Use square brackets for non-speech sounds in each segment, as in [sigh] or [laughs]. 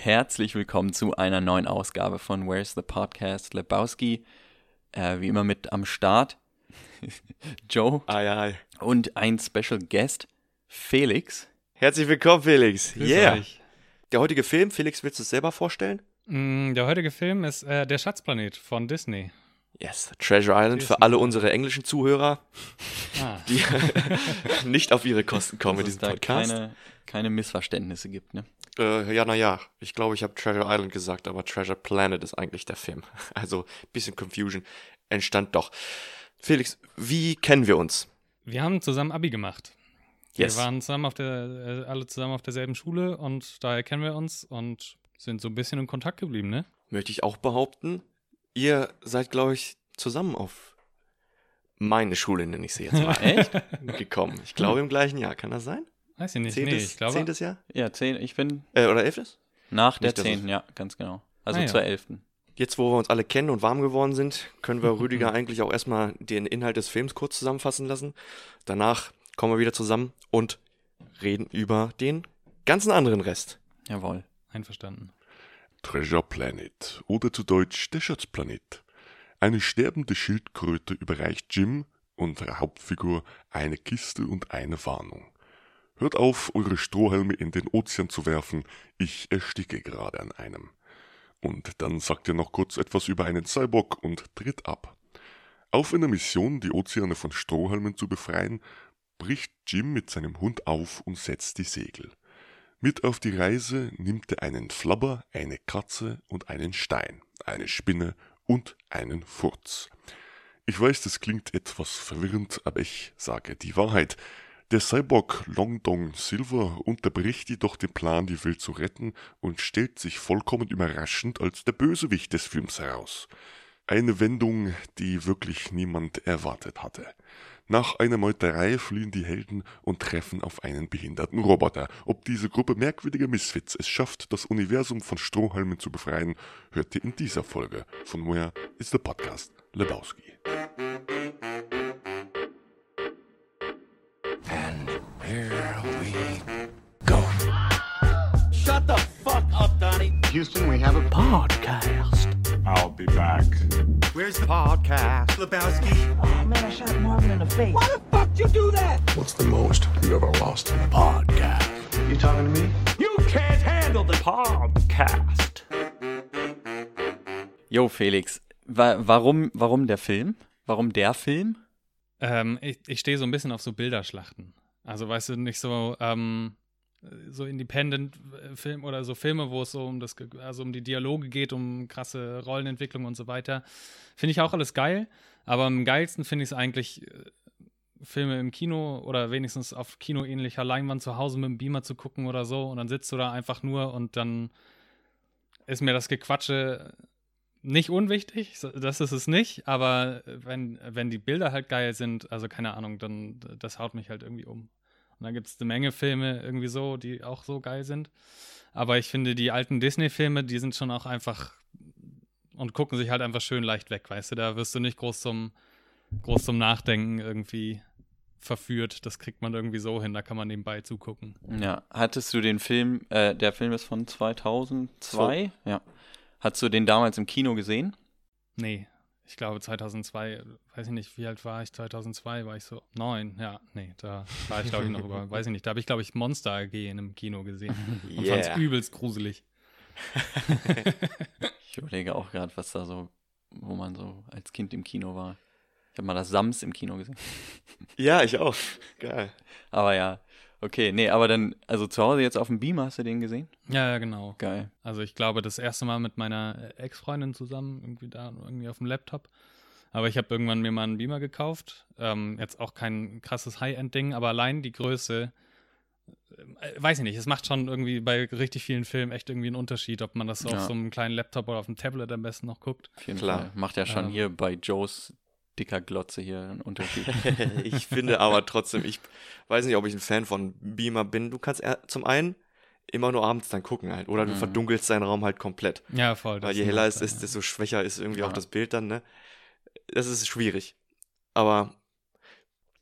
Herzlich willkommen zu einer neuen Ausgabe von Where's the Podcast Lebowski. Äh, wie immer mit am Start [laughs] Joe Ei, ei. und ein Special Guest Felix. Herzlich willkommen, Felix. Grüß yeah. euch. Der heutige Film, Felix, willst du es selber vorstellen? Mm, Der heutige Film ist äh, Der Schatzplanet von Disney. Yes, Treasure Island für alle unsere englischen Zuhörer, Ah, die [laughs] nicht auf ihre Kosten kommen Dass mit es diesem da Podcast. keine, keine Missverständnisse gibt, ne? Äh, ja, naja, ich glaube, ich habe Treasure Island gesagt, aber Treasure Planet ist eigentlich der Film. [laughs] Also, bisschen Confusion entstand doch. Felix, wie kennen wir uns? wir haben zusammen Abi gemacht. Yes. Wir waren zusammen auf der, äh, alle zusammen auf derselben Schule und daher kennen wir uns und sind so ein bisschen in Kontakt geblieben, ne? Möchte ich auch behaupten. Ihr seid, glaube ich, zusammen auf meine Schule, nenne ich sie jetzt mal, Echt? [laughs] gekommen. Ich glaube im gleichen Jahr. Kann das sein? Weiß ich nicht. Zehntes, nee, ich glaube. zehntes Jahr? Ja, zehn, ich bin Äh, oder elftes? nach der Nicht, 10. Ja, ganz genau. Also Ah, ja. zur 11. Jetzt, wo wir uns alle kennen und warm geworden sind, können wir [laughs] Rüdiger eigentlich auch erstmal den Inhalt des Films kurz zusammenfassen lassen. Danach kommen wir wieder zusammen und reden über den ganzen anderen Rest. Jawohl. Einverstanden. Treasure Planet oder zu Deutsch der Schatzplanet. Eine sterbende Schildkröte überreicht Jim, unserer Hauptfigur, eine Kiste und eine Warnung. Hört auf, eure Strohhalme in den Ozean zu werfen, ich ersticke gerade an einem. Und dann sagt er noch kurz etwas über einen Cyborg und tritt ab. Auf einer Mission, die Ozeane von Strohhalmen zu befreien, bricht Jim mit seinem Hund auf und setzt die Segel. Mit auf die Reise nimmt er einen Flabber, eine Katze und einen Stein, eine Spinne und einen Furz. Ich weiß, das klingt etwas verwirrend, aber ich sage die Wahrheit. Der Cyborg Long Dong Silver unterbricht jedoch den Plan, die Welt zu retten und stellt sich vollkommen überraschend als der Bösewicht des Films heraus. Eine Wendung, die wirklich niemand erwartet hatte. Nach einer Meuterei fliehen die Helden und treffen auf einen behinderten Roboter. Ob diese Gruppe merkwürdiger Misfits es schafft, das Universum von Strohhalmen zu befreien, hört ihr in dieser Folge von Where is the Podcast Lebowski. Houston, we have a I'll be back. Where's the podcast? Lebowski. Oh man, I shot Marvin in the face. Why the fuck you do that? What's the most you ever lost? You talking to me? You can't handle the podcast. Jo, Felix, wa warum, warum der Film? Warum der Film? Ähm, ich ich stehe so ein bisschen auf so Bilderschlachten. Also, weißt du, nicht so, ähm, so Independent-Film oder so Filme, wo es so um das, also um die Dialoge geht, um krasse Rollenentwicklung und so weiter. Finde ich auch alles geil, aber am geilsten finde ich es eigentlich, äh, Filme im Kino oder wenigstens auf kinoähnlicher Leinwand zu Hause mit dem Beamer zu gucken oder so und dann sitzt du da einfach nur und dann ist mir das Gequatsche nicht unwichtig, das ist es nicht, aber wenn, wenn die Bilder halt geil sind, also keine Ahnung, dann das haut mich halt irgendwie um. Und dann gibt es eine Menge Filme irgendwie so, die auch so geil sind. Aber ich finde, die alten Disney-Filme, die sind schon auch einfach und gucken sich halt einfach schön leicht weg, weißt du? Da wirst du nicht groß zum, groß zum Nachdenken irgendwie verführt. Das kriegt man irgendwie so hin, da kann man nebenbei zugucken. Ja, hattest du den Film, äh, der Film ist von 2002? Ja. Hattest du den damals im Kino gesehen? Nee, ich glaube 2002, weiß ich nicht, wie alt war ich? 2002 war ich so neun. Ja, nee, da war ich glaube ich noch über, [laughs] weiß ich nicht. Da habe ich glaube ich Monster AG in einem Kino gesehen [laughs] und Yeah. fand's übelst gruselig. [laughs] Ich überlege auch gerade, was da so, wo man so als Kind im Kino war. Ich habe mal das Sams im Kino gesehen. Ja, ich auch. Geil. Aber ja, okay, nee, aber dann, also zu Hause jetzt auf dem Beamer, hast du den gesehen? Ja, ja, genau. Geil. Also ich glaube, das erste Mal mit meiner äh, Ex-Freundin zusammen, irgendwie da, irgendwie auf dem Laptop. Aber ich habe irgendwann mir mal einen Beamer gekauft. Ähm, jetzt auch kein krasses High-End-Ding, aber allein die Größe, äh, weiß ich nicht, es macht schon irgendwie bei richtig vielen Filmen echt irgendwie einen Unterschied, ob man das Ja. auf so einem kleinen Laptop oder auf dem Tablet am besten noch guckt. Klar. Macht ja schon Ähm. hier bei Joes dicker Glotze hier einen Unterschied. [laughs] ich finde aber trotzdem, ich weiß nicht, ob ich ein Fan von Beamer bin. Du kannst zum einen immer nur abends dann gucken halt. Oder du Mhm. verdunkelst deinen Raum halt komplett. Ja, voll. Weil je heller es ist, desto schwächer ist irgendwie Ja. auch das Bild dann, ne? Das ist schwierig. Aber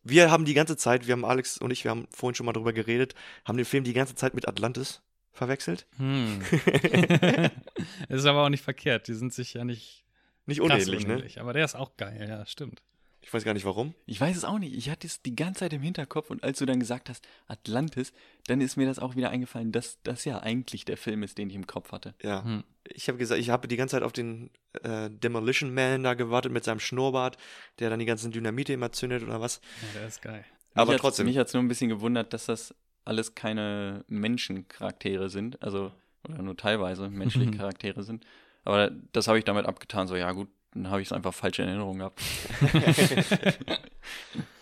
wir haben die ganze Zeit, wir haben Alex und ich, wir haben vorhin schon mal drüber geredet, haben den Film die ganze Zeit mit Atlantis verwechselt. Hm. [laughs] [laughs] ist aber auch nicht verkehrt. Die sind sich ja nicht Nicht krass unähnlich, ne? unähnlich. Aber der ist auch geil, ja, stimmt. Ich weiß gar nicht warum. Ich weiß es auch nicht. Ich hatte es die ganze Zeit im Hinterkopf und als du dann gesagt hast, Atlantis, dann ist mir das auch wieder eingefallen, dass das ja eigentlich der Film ist, den ich im Kopf hatte. Ja. Hm. Ich habe gesagt, ich habe die ganze Zeit auf den äh, Demolition Man da gewartet mit seinem Schnurrbart, der dann die ganzen Dynamite immer zündet oder was. Ja, der ist geil. Aber mich trotzdem. Mich hat es nur ein bisschen gewundert, dass das alles keine Menschencharaktere sind. Also, oder nur teilweise menschliche [laughs] Charaktere sind. Aber das habe ich damit abgetan. So, ja, gut, dann habe ich es einfach falsch in Erinnerung gehabt. [laughs]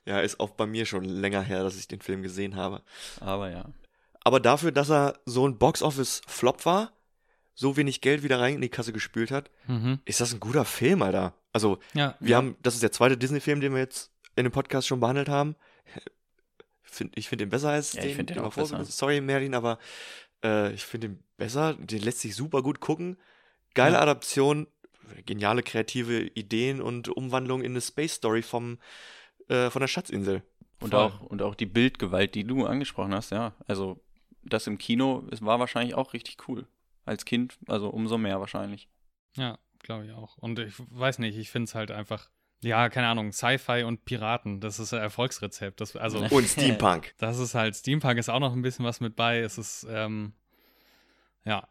Ja, ist auch bei mir schon länger her, dass ich den Film gesehen habe. Aber ja. Aber dafür, dass er so ein Box-Office-Flop war, so wenig Geld wieder rein in die Kasse gespült hat, Mhm. ist das ein guter Film, Alter. Also, Ja, wir haben, das ist der zweite Disney-Film, den wir jetzt in dem Podcast schon behandelt haben. Find, ich finde den besser als Ja, den, ich den wir auch besser. Sorry, Merlin, aber äh, ich finde den besser. Den lässt sich super gut gucken. Geile Ja. Adaption, geniale kreative Ideen und Umwandlung in eine Space-Story vom, äh, von der Schatzinsel. Und Voll. auch, und auch die Bildgewalt, die du angesprochen hast, ja. Also, das im Kino, es war wahrscheinlich auch richtig cool. Als Kind, also umso mehr wahrscheinlich. Ja, glaube ich auch. Und ich weiß nicht, ich finde es halt einfach, ja, keine Ahnung, Sci-Fi und Piraten, das ist ein Erfolgsrezept. Das, also, Und [laughs] Steampunk. das ist halt, Steampunk ist auch noch ein bisschen was mit bei. Es ist, ähm, ja.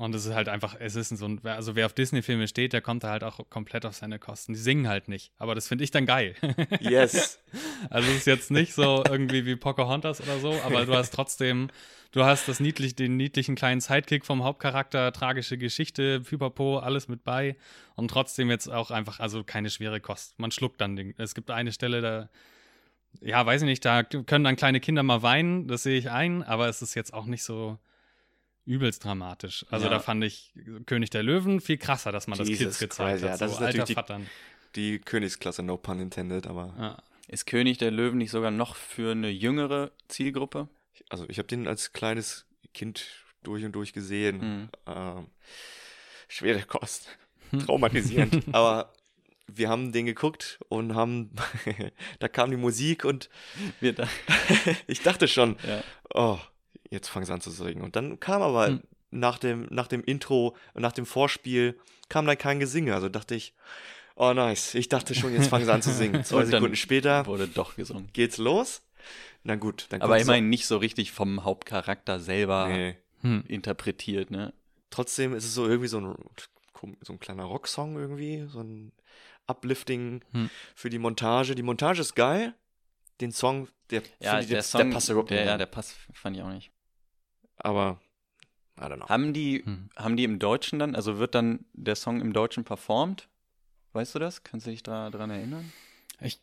Und es ist halt einfach, es ist so ein, also wer auf Disney-Filme steht, der kommt da halt auch komplett auf seine Kosten. Die singen halt nicht. Aber das finde ich dann geil. [laughs] Yes. Also es ist jetzt nicht so irgendwie wie Pocahontas oder so, aber du hast trotzdem, du hast das niedlich, den niedlichen kleinen Sidekick vom Hauptcharakter, tragische Geschichte, Pipapo, alles mit bei und trotzdem jetzt auch einfach, also keine schwere Kost. Man schluckt dann den. Es gibt eine Stelle, da, ja, weiß ich nicht, da können dann kleine Kinder mal weinen, das sehe ich ein, aber es ist jetzt auch nicht so übelst dramatisch. Also Ja. da fand ich König der Löwen viel krasser, dass man das Jesus Kids gezeigt Christ, ja, hat. das so ist natürlich die- Vattern. Die Königsklasse, no pun intended, aber Ja. Ist König der Löwen nicht sogar noch für eine jüngere Zielgruppe? also ich habe den als kleines Kind durch und durch gesehen. Mhm. Ähm, schwere Kost. [laughs] Traumatisierend. [laughs] Aber wir haben den geguckt und haben, [laughs] da kam die Musik und Wir da, ich dachte schon, ja. oh, jetzt fangen sie an zu singen. Und dann kam aber Hm. nach, dem, nach dem Intro, nach dem Vorspiel, kam dann kein Gesinge. Also dachte ich, oh nice, ich dachte schon, jetzt fangen sie an zu singen. [laughs] Zwei Sekunden später wurde doch gesungen. geht's los. Na gut, dann Aber immerhin nicht so richtig vom Hauptcharakter selber so- Nee. Hm. interpretiert, ne? trotzdem ist es so irgendwie so ein, so ein kleiner Rocksong irgendwie, so ein Uplifting Hm. für die Montage. Die Montage ist geil. Den Song, der, Ja, ich, der der, Song, der passt überhaupt der, nicht. ja, rein. der passt, fand ich auch nicht. Aber, I don't know. Haben die, Hm. haben die im Deutschen dann, also wird dann der Song im Deutschen performt? Weißt du das? Kannst du dich da dran erinnern? Ich,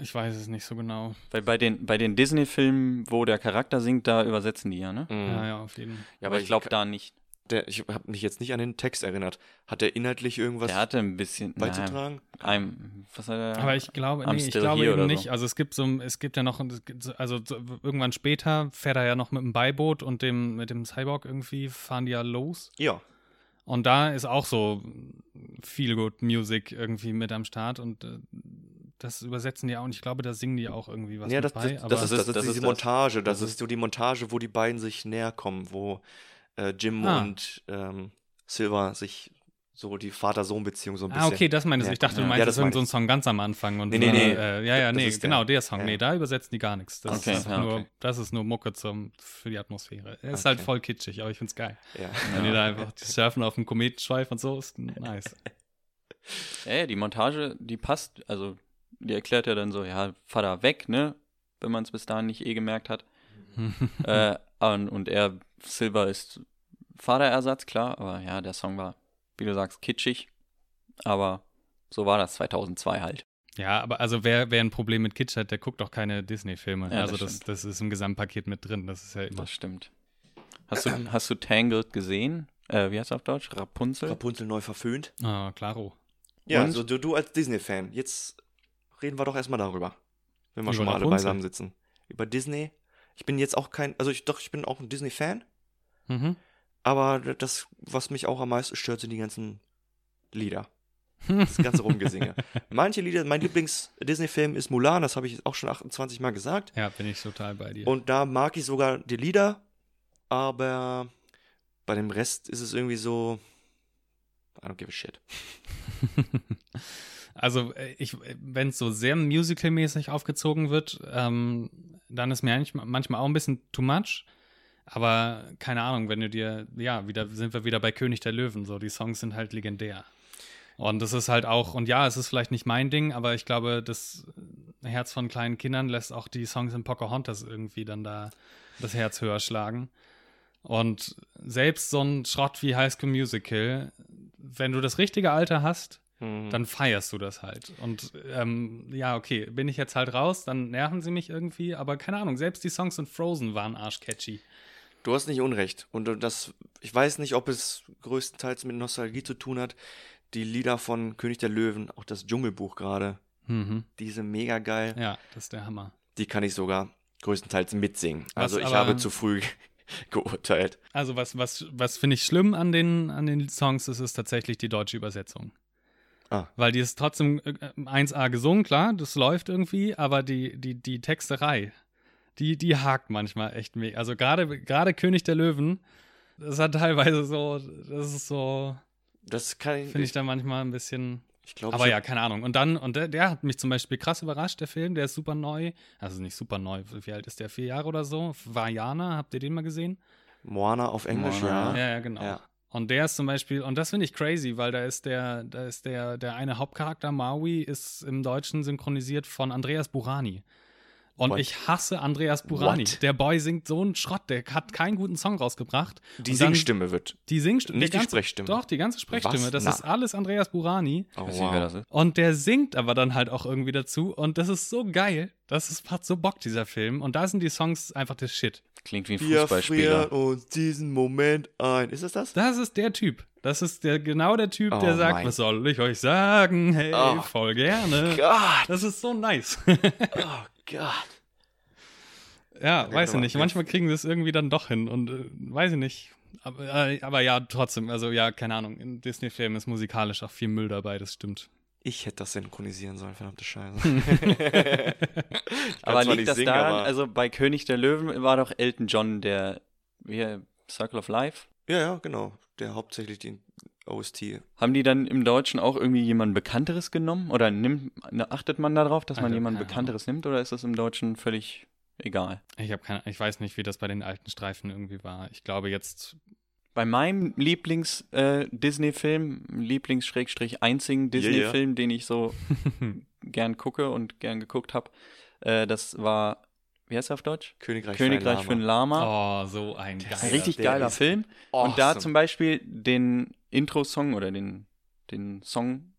ich weiß es nicht so genau. Weil bei den, bei den Disney-Filmen, wo der Charakter singt, da übersetzen die ja, ne? Mhm. Ja, ja, auf jeden Fall. Ja, aber ich glaube da nicht. Der, ich habe mich jetzt nicht an den Text erinnert. Hat der inhaltlich irgendwas Der hatte ein bisschen. beizutragen? I'm, was hat er? Aber ich glaube, nee, ich glaube eben nicht. so. Also es gibt so, es gibt ja noch, also so- irgendwann später fährt er ja noch mit dem Beiboot und dem, mit dem Cyborg irgendwie fahren die ja los. Ja. Und da ist auch so viel Good Music irgendwie mit am Start und äh, das übersetzen die auch und ich glaube, da singen die auch irgendwie was ja, mit das, bei. das, aber das, ist, das Das ist ist diese das. Montage. Das, Das ist so die Montage, wo die beiden sich näher kommen, wo äh, Jim Ah. und ähm, Silver sich so die Vater-Sohn-Beziehung so ein bisschen. Ah, okay, das meinst du. Ich dachte, du Ja, meinst das das irgend so meine ein Song ganz am Anfang. Und Nee, nee, nee. Äh, ja, ja, Das nee, genau, der Song. ja. Nee, da übersetzen die gar nichts. Das, Okay, ist, ja, nur, okay. das ist nur Mucke zum, für die Atmosphäre. Ist halt Okay. voll kitschig, aber ich find's geil. Ja. Wenn die da einfach die surfen auf dem Kometenschweif und so, ist nice. [laughs] Ja, ja, die Montage, die passt. Also, die erklärt ja dann so: ja, Vater weg, ne? Wenn man es bis dahin nicht eh gemerkt hat. [laughs] äh, und, und er, Silver ist Vaterersatz, klar. Aber ja, der Song war, wie du sagst, kitschig. Aber so war das 2002 halt. Ja, aber also wer, wer ein Problem mit Kitsch hat, der guckt doch keine Disney-Filme. Ja, das also das, stimmt. das ist im Gesamtpaket mit drin. Das ist ja immer. Das stimmt. Hast du, hast du Tangled gesehen? Äh, wie heißt es auf Deutsch? Rapunzel? Rapunzel neu verföhnt. Ah, klaro. Ja, Und? so du, du als Disney-Fan. Jetzt reden wir doch erstmal darüber. Wenn wir Über schon mal alle Rapunzel? beisammen sitzen. Über Disney. Ich bin jetzt auch kein, also ich doch, ich bin auch ein Disney-Fan. Mhm. Aber das, was mich auch am meisten stört, sind die ganzen Lieder. [laughs] Das ganze Rumgesinge. Manche Lieder, mein Lieblings-Disney-Film ist Mulan, das habe ich auch schon 28 Mal gesagt. Ja, bin ich total bei dir. Und da mag ich sogar die Lieder, aber bei dem Rest ist es irgendwie so. I don't give a shit. [laughs] Also, äh, ich, wenn es so sehr musical-mäßig aufgezogen wird, ähm, dann ist mir eigentlich manchmal auch ein bisschen too much. Aber keine Ahnung, wenn du dir, ja, wieder sind wir wieder bei König der Löwen, so die Songs sind halt legendär. Und das ist halt auch, und ja, es ist vielleicht nicht mein Ding, aber ich glaube, das Herz von kleinen Kindern lässt auch die Songs in Pocahontas irgendwie dann da das Herz höher schlagen. Und selbst so ein Schrott wie High School Musical, wenn du das richtige Alter hast, Mhm. dann feierst du das halt. Und ähm, ja, okay, bin ich jetzt halt raus, dann nerven sie mich irgendwie, aber keine Ahnung, selbst die Songs in Frozen waren arschcatchy. Du hast nicht Unrecht. Und das, ich weiß nicht, ob es größtenteils mit Nostalgie zu tun hat. Die Lieder von König der Löwen, auch das Dschungelbuch gerade, Mhm. diese mega geil. Ja, das ist der Hammer. Die kann ich sogar größtenteils mitsingen. Was Also ich aber- habe zu früh [laughs] geurteilt. Also was, was, was finde ich schlimm an den, an den Songs, das ist tatsächlich die deutsche Übersetzung. Ah. Weil die ist trotzdem äh, 1A gesungen, klar, das läuft irgendwie, aber die, die, die Texterei, die, die hakt manchmal echt mega. Also gerade gerade König der Löwen, das hat teilweise so, das ist so, Das kann ich. finde ich da manchmal ein bisschen. ich glaube, Aber ja, keine Ahnung. Und dann, und der, der hat mich zum Beispiel krass überrascht, der Film, der ist super neu. Also nicht super neu, wie alt ist der? Vier Jahre oder so? Vajana, habt ihr den mal gesehen? Moana auf Englisch, Moana. ja. Ja, ja, genau. Ja. Und der ist zum Beispiel, und das finde ich crazy, weil da ist der, da ist der, der eine Hauptcharakter, Maui, ist im Deutschen synchronisiert von Andreas Burani. Und What? ich hasse Andreas Burani. What? Der Boy singt so einen Schrott, der hat keinen guten Song rausgebracht. Die dann- Singstimme wird. Die Singstimme. Nicht die ganze, Sprechstimme. Doch, die ganze Sprechstimme. Was? Das Na. ist alles Andreas Burani. Oh, ist. Und der singt aber dann halt auch irgendwie dazu. Und das ist so geil. Das ist, hat so Bock, dieser Film. Und da sind die Songs einfach der Shit. Klingt wie ein Wir Fußballspieler. frieren uns diesen Moment ein. Ist es das? Das ist der Typ. Das ist der, genau der Typ, der Oh sagt, mein- was soll ich euch sagen? Hey, Oh voll gerne. Gott! Das ist so nice. Oh Gott! ja, weiß ich nicht. jetzt- Manchmal kriegen sie es irgendwie dann doch hin und äh, weiß ich nicht. Aber, äh, aber ja, trotzdem, also ja, keine Ahnung. In Disney-Filmen ist musikalisch auch viel Müll dabei, das stimmt. Ich hätte das synchronisieren sollen, verdammte Scheiße. [laughs] [laughs] Aber liegt das singen, daran, aber- also bei König der Löwen war doch Elton John der, wie, Circle of Life? Ja, ja, genau. Der hauptsächlich den OST. Haben die dann im Deutschen auch irgendwie jemand Bekannteres genommen? Oder nimmt, achtet man darauf, dass man Alter, jemand Bekannteres nimmt? Oder ist das im Deutschen völlig egal? Ich habe keine, ich weiß nicht, wie das bei den alten Streifen irgendwie war. Ich glaube jetzt, Bei meinem Lieblings-Disney-Film, Lieblings-einzigen Disney-Film, den ich so [laughs] gern gucke und gern geguckt habe, äh, das war, wie heißt er auf Deutsch? Königreich, Königreich für ein Lama. oh, so ein ist geiler. Richtig geiler Film. Und da awesome. zum Beispiel den Intro-Song oder den, den Song,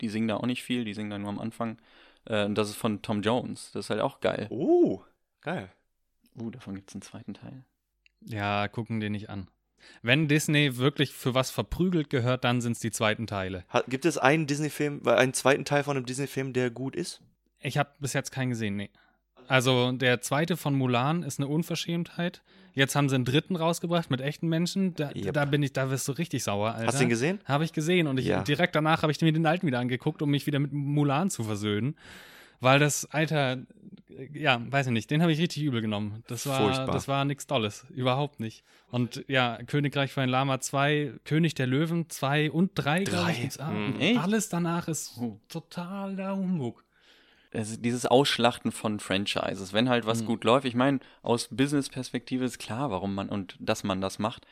die singen da auch nicht viel, die singen da nur am Anfang. Äh, und das ist von Tom Jones. Das ist halt auch geil. Oh, geil. Uh, davon gibt es einen zweiten Teil. Ja, gucken den nicht an. Wenn Disney wirklich für was verprügelt gehört, dann sind es die zweiten Teile. Hat, gibt es einen Disney-Film, weil einen zweiten Teil von einem Disney-Film, der gut ist? Ich habe bis jetzt keinen gesehen, nee. Also der zweite von Mulan ist eine Unverschämtheit. Jetzt haben sie einen dritten rausgebracht mit echten Menschen. Da, Yep. da bin ich, da wirst du richtig sauer, Alter. Hast du ihn gesehen? Habe ich gesehen und ich, Ja. direkt danach habe ich mir den alten wieder angeguckt, um mich wieder mit Mulan zu versöhnen. Weil das, Alter, äh, ja, weiß ich nicht, den habe ich richtig übel genommen. Das war, Furchtbar. das war nichts Dolles, überhaupt nicht. Und ja, Königreich für ein Lama 2, König der Löwen 2 und 3, glaube ich. Drei. auch. Mhm. Alles danach ist totaler Humbug. Also dieses Ausschlachten von Franchises, wenn halt was Mhm. gut läuft. Ich meine, aus Business-Perspektive ist klar, warum man und dass man das macht.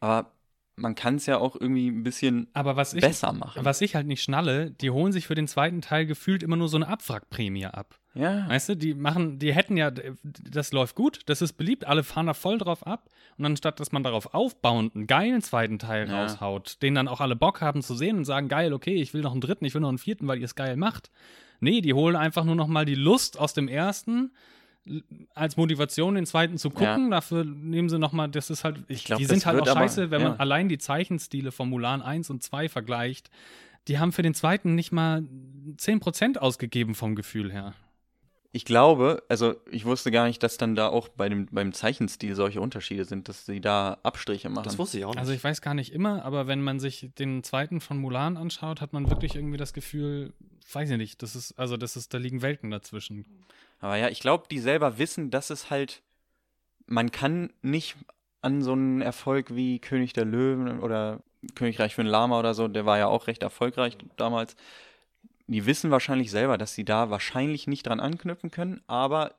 Aber man kann es ja auch irgendwie ein bisschen Aber was ich, besser machen. was ich halt nicht schnalle, die holen sich für den zweiten Teil gefühlt immer nur so eine Abwrackprämie ab. Ja. Weißt du, die machen, die hätten ja, das läuft gut, das ist beliebt, alle fahren da voll drauf ab. Und anstatt, dass man darauf aufbauend einen geilen zweiten Teil Ja. raushaut, den dann auch alle Bock haben zu sehen und sagen, geil, okay, ich will noch einen dritten, ich will noch einen vierten, weil ihr es geil macht. Nee, die holen einfach nur noch mal die Lust aus dem ersten als Motivation, den zweiten zu gucken. Dafür nehmen sie noch mal, das ist halt, ich, glaub, die sind halt auch aber- scheiße, wenn ja. man allein die Zeichenstile von Mulan 1 und 2 vergleicht. Die haben für den zweiten nicht mal 10% ausgegeben vom Gefühl her. Ich glaube, also ich wusste gar nicht, dass dann da auch bei dem, beim Zeichenstil solche Unterschiede sind, dass sie da Abstriche machen. Das wusste ich auch nicht. Also ich weiß gar nicht immer, aber wenn man sich den zweiten von Mulan anschaut, hat man wirklich irgendwie das Gefühl, weiß ich nicht, das ist, also das ist, da liegen Welten dazwischen. Aber ja, ich glaube, die selber wissen, dass es halt, man kann nicht an so einen Erfolg wie König der Löwen oder Königreich für ein Lama oder so, der war ja auch recht erfolgreich damals. Die wissen wahrscheinlich selber, dass sie da wahrscheinlich nicht dran anknüpfen können, aber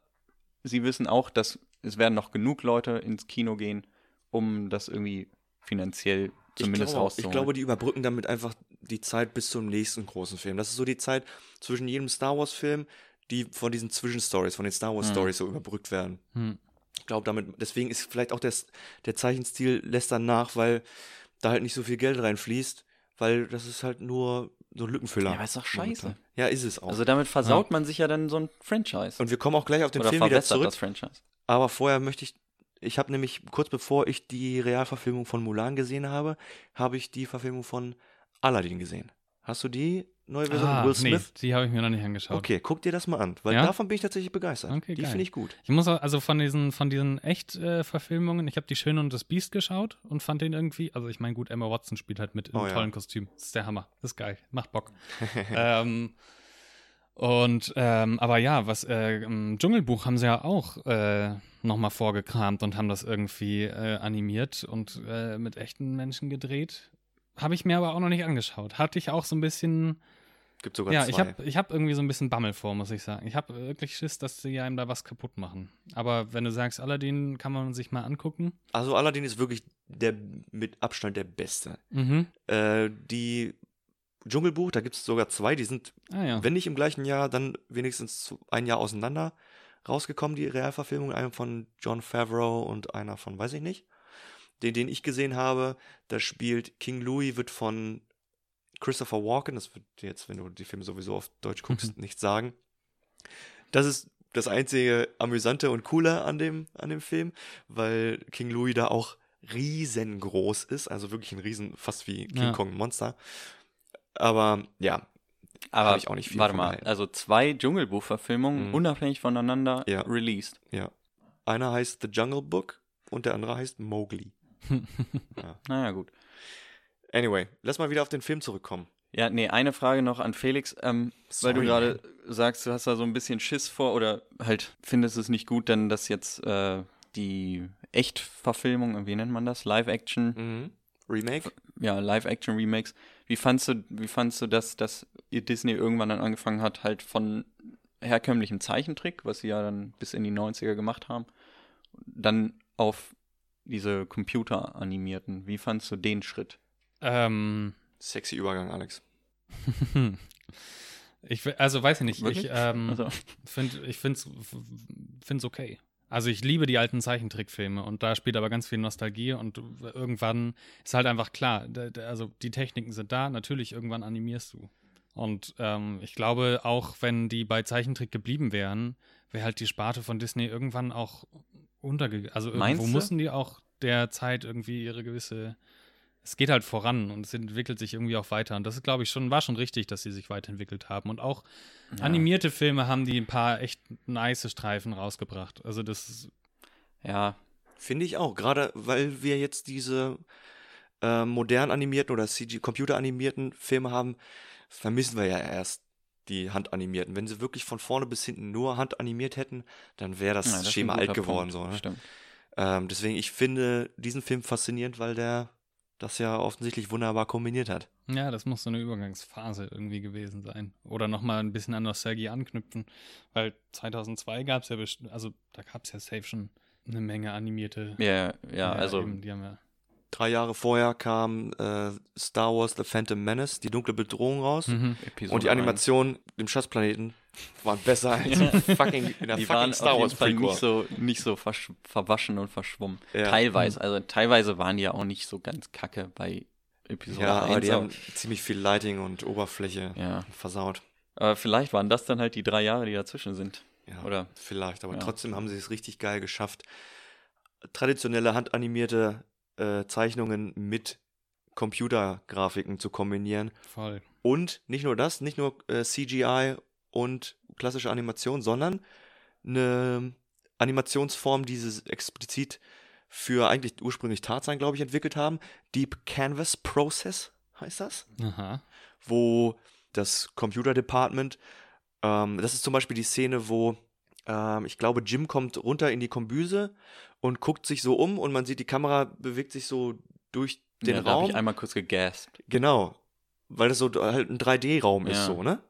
sie wissen auch, dass es werden noch genug Leute ins Kino gehen, um das irgendwie finanziell zumindest ich glaube, ich glaube, die überbrücken damit einfach die Zeit bis zum nächsten großen Film. Das ist so die Zeit zwischen jedem Star Wars Film, die von diesen Zwischenstories, von den Star Wars Hm. Stories so überbrückt werden. Hm. Ich glaube, damit, deswegen ist vielleicht auch der, der Zeichenstil lässt dann nach, weil da halt nicht so viel Geld reinfließt, weil das ist halt nur so ein Lückenfüller. Ja, aber ist doch scheiße. momentan. Ja, ist es auch. also damit versaut man sich ja dann so ein Franchise. und wir kommen auch gleich auf den oder Film wieder zurück. das Franchise. Aber vorher möchte ich, ich habe nämlich kurz bevor ich die Realverfilmung von Mulan gesehen habe, habe ich die Verfilmung von Aladdin gesehen. Hast du die neue Version Ah, Will nee, Smith? die habe ich mir noch nicht angeschaut. Okay, guck dir das mal an, weil Ja? davon bin ich tatsächlich begeistert. Okay, die finde ich gut. Ich muss auch, also von diesen, von diesen Echt-Verfilmungen, ich habe die Schöne und das Biest geschaut und fand den irgendwie, also ich meine, gut, Emma Watson spielt halt mit Oh ja. tollen Kostüm. Das ist der Hammer. Das ist geil. Macht Bock. [laughs] ähm, und, ähm, aber ja, was, äh, im Dschungelbuch haben sie ja auch äh, nochmal vorgekramt und haben das irgendwie äh, animiert und äh, mit echten Menschen gedreht. Habe ich mir aber auch noch nicht angeschaut. Hatte ich auch so ein bisschen, Gibt sogar ja, zwei. ich habe ich hab irgendwie so ein bisschen Bammel vor, muss ich sagen. Ich habe wirklich Schiss, dass sie einem da was kaputt machen. Aber wenn du sagst, Aladdin kann man sich mal angucken. also Aladdin ist wirklich der mit Abstand der beste. Mhm. Äh, die Dschungelbuch, da gibt es sogar zwei, die sind, Ah ja. wenn nicht im gleichen Jahr, dann wenigstens ein Jahr auseinander rausgekommen, die Realverfilmung. Einer von John Favreau und einer von, weiß ich nicht. Den, den ich gesehen habe, da spielt King Louis, wird von Christopher Walken, das wird jetzt, wenn du die Filme sowieso auf Deutsch guckst, nichts sagen. Das ist das einzige Amüsante und Coole an dem, an dem Film, weil King Louis da auch riesengroß ist, also wirklich ein riesen, fast wie King Ja. Kong Monster. Aber ja, Aber ich auch nicht viel warte mal, gehalten. also zwei Dschungelbuch-Verfilmungen Mhm. unabhängig voneinander Ja. released. ja. Einer heißt The Jungle Book und der andere heißt Mowgli. [laughs] Naja, gut. Anyway, lass mal wieder auf den Film zurückkommen. Ja, nee, eine Frage noch an Felix, ähm, weil du gerade sagst, du hast da so ein bisschen Schiss vor oder halt findest es nicht gut, denn dass jetzt äh, die Echtverfilmung, wie nennt man das? Live-Action, Mhm. Remake? ja, Live-Action-Remakes. Wie fandst du, wie fandst du das, dass ihr Disney irgendwann dann angefangen hat, halt von herkömmlichem Zeichentrick, was sie ja dann bis in die 90er gemacht haben, dann auf diese computeranimierten. Wie fandst du den Schritt? Ähm, Sexy Übergang, Alex. [laughs] ich, also weiß ich nicht. Wirklich? Ich ähm, Also, finde es find's okay. Also ich liebe die alten Zeichentrickfilme und da spielt aber ganz viel Nostalgie und irgendwann ist halt einfach klar, also die Techniken sind da, natürlich irgendwann animierst du. Und ähm, ich glaube, auch wenn die bei Zeichentrick geblieben wären, wäre halt die Sparte von Disney irgendwann auch untergegangen. Also irgendwo mussten die auch der Zeit irgendwie ihre gewisse. Es geht halt voran und es entwickelt sich irgendwie auch weiter. Und das ist, glaube ich, schon, war schon richtig, dass sie sich weiterentwickelt haben. Und auch Ja. animierte Filme haben die ein paar echt nice Streifen rausgebracht. Also das ist, ja, Finde ich auch, gerade weil wir jetzt diese äh, modern animierten oder CG computeranimierten Filme haben, vermissen wir ja erst die handanimierten. Wenn sie wirklich von vorne bis hinten nur handanimiert hätten, dann wäre das, ja, ein Schema alt geworden. Punkt. So, ne? Stimmt. ähm, deswegen, ich finde diesen Film faszinierend, weil der das ja offensichtlich wunderbar kombiniert hat. ja, das muss so eine Übergangsphase irgendwie gewesen sein. Oder nochmal ein bisschen an Nostalgie anknüpfen. Weil 2002 gab es ja, best- also da gab es ja safe schon eine Menge animierte. Ja, ja, also eben, die haben ja. Drei Jahre vorher kam äh, Star Wars The Phantom Menace, die dunkle Bedrohung raus. Mhm. Und die Animationen im Schatzplaneten waren besser [laughs] als Ja. fucking, in der die fucking waren Star Wars Fall nicht so, nicht so verwaschen und verschwommen. Ja. Teilweise, also teilweise waren die ja auch nicht so ganz kacke bei Episode Ja, 1. aber die haben ziemlich viel Lighting und Oberfläche ja. versaut. Aber vielleicht waren das dann halt die drei Jahre, die dazwischen sind. Ja, Oder? vielleicht, aber Ja. trotzdem haben sie es richtig geil geschafft, traditionelle handanimierte äh, Zeichnungen mit Computergrafiken zu kombinieren. Voll. Und nicht nur das, nicht nur äh, CGI und klassische Animation, sondern eine Animationsform, die sie explizit für eigentlich ursprünglich Tarzan, glaube ich, entwickelt haben. Deep Canvas Process heißt das Aha. wo das Computer Department, ähm, das ist zum Beispiel die Szene, wo ähm, ich glaube, Jim kommt runter in die Kombüse und guckt sich so um und man sieht, die Kamera bewegt sich so durch den ja, Da habe Raum. ich einmal kurz gegaspt. Genau. Weil das so halt ein 3D-Raum ist, Ja. so, ne?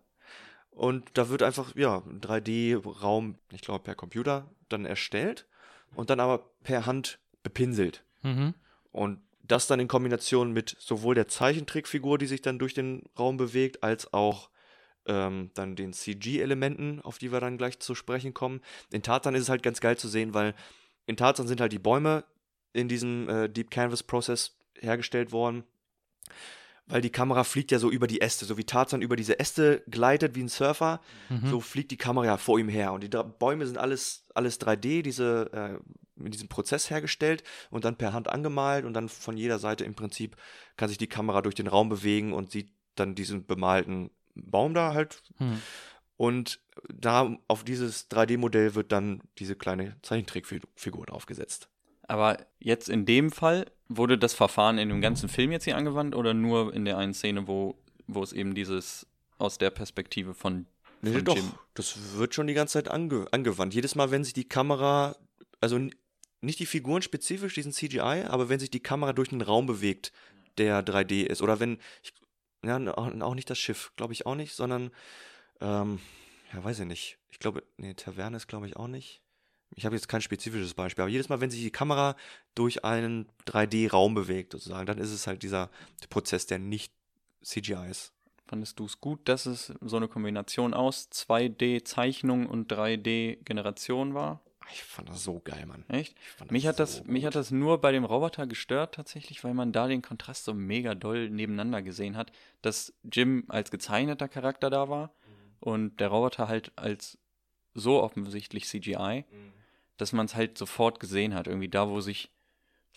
Und da wird einfach, ja, ein 3D-Raum, ich glaube, per Computer dann erstellt und dann aber per Hand bepinselt. Mhm. Und das dann in Kombination mit sowohl der Zeichentrickfigur, die sich dann durch den Raum bewegt, als auch ähm, dann den CG-Elementen, auf die wir dann gleich zu sprechen kommen. In Tarzan ist es halt ganz geil zu sehen, weil in Tarzan sind halt die Bäume in diesem äh, Deep Canvas Process hergestellt worden. Weil die Kamera fliegt ja so über die Äste, so wie Tarzan über diese Äste gleitet wie ein Surfer, Mhm. so fliegt die Kamera ja vor ihm her. Und die Bäume sind alles, alles 3D, diese, äh, mit diesem Prozess hergestellt und dann per Hand angemalt und dann von jeder Seite im Prinzip kann sich die Kamera durch den Raum bewegen und sieht dann diesen bemalten Baum da halt. Mhm. Und da auf dieses 3D-Modell wird dann diese kleine Zeichentrickfigur draufgesetzt. Aber jetzt in dem Fall, wurde das Verfahren in dem ganzen Film jetzt hier angewandt oder nur in der einen Szene, wo, wo es eben dieses aus der Perspektive von, Nee, von doch, Jim. das wird schon die ganze Zeit ange angewandt. Jedes Mal, wenn sich die Kamera, also nicht die Figuren spezifisch, diesen CGI, aber wenn sich die Kamera durch einen Raum bewegt, der 3D ist. Oder wenn, ich, ja, auch nicht das Schiff, glaube ich auch nicht, sondern, ähm, ja, weiß ich nicht. Ich glaube, nee, Taverne ist, glaube ich, auch nicht. Ich habe jetzt kein spezifisches Beispiel, aber jedes Mal, wenn sich die Kamera durch einen 3D-Raum bewegt, sozusagen, dann ist es halt dieser Prozess, der nicht CGI ist. Fandest du es gut, dass es so eine Kombination aus 2D-Zeichnung und 3D-Generation war? Ich fand das so geil, Mann. Echt? Mich hat, das, so mich gut. hat das nur bei dem Roboter gestört tatsächlich, weil man da den Kontrast so mega doll nebeneinander gesehen hat, dass Jim als gezeichneter Charakter da war und der Roboter halt als so offensichtlich CGI, dass man es halt sofort gesehen hat. Irgendwie da, wo sich,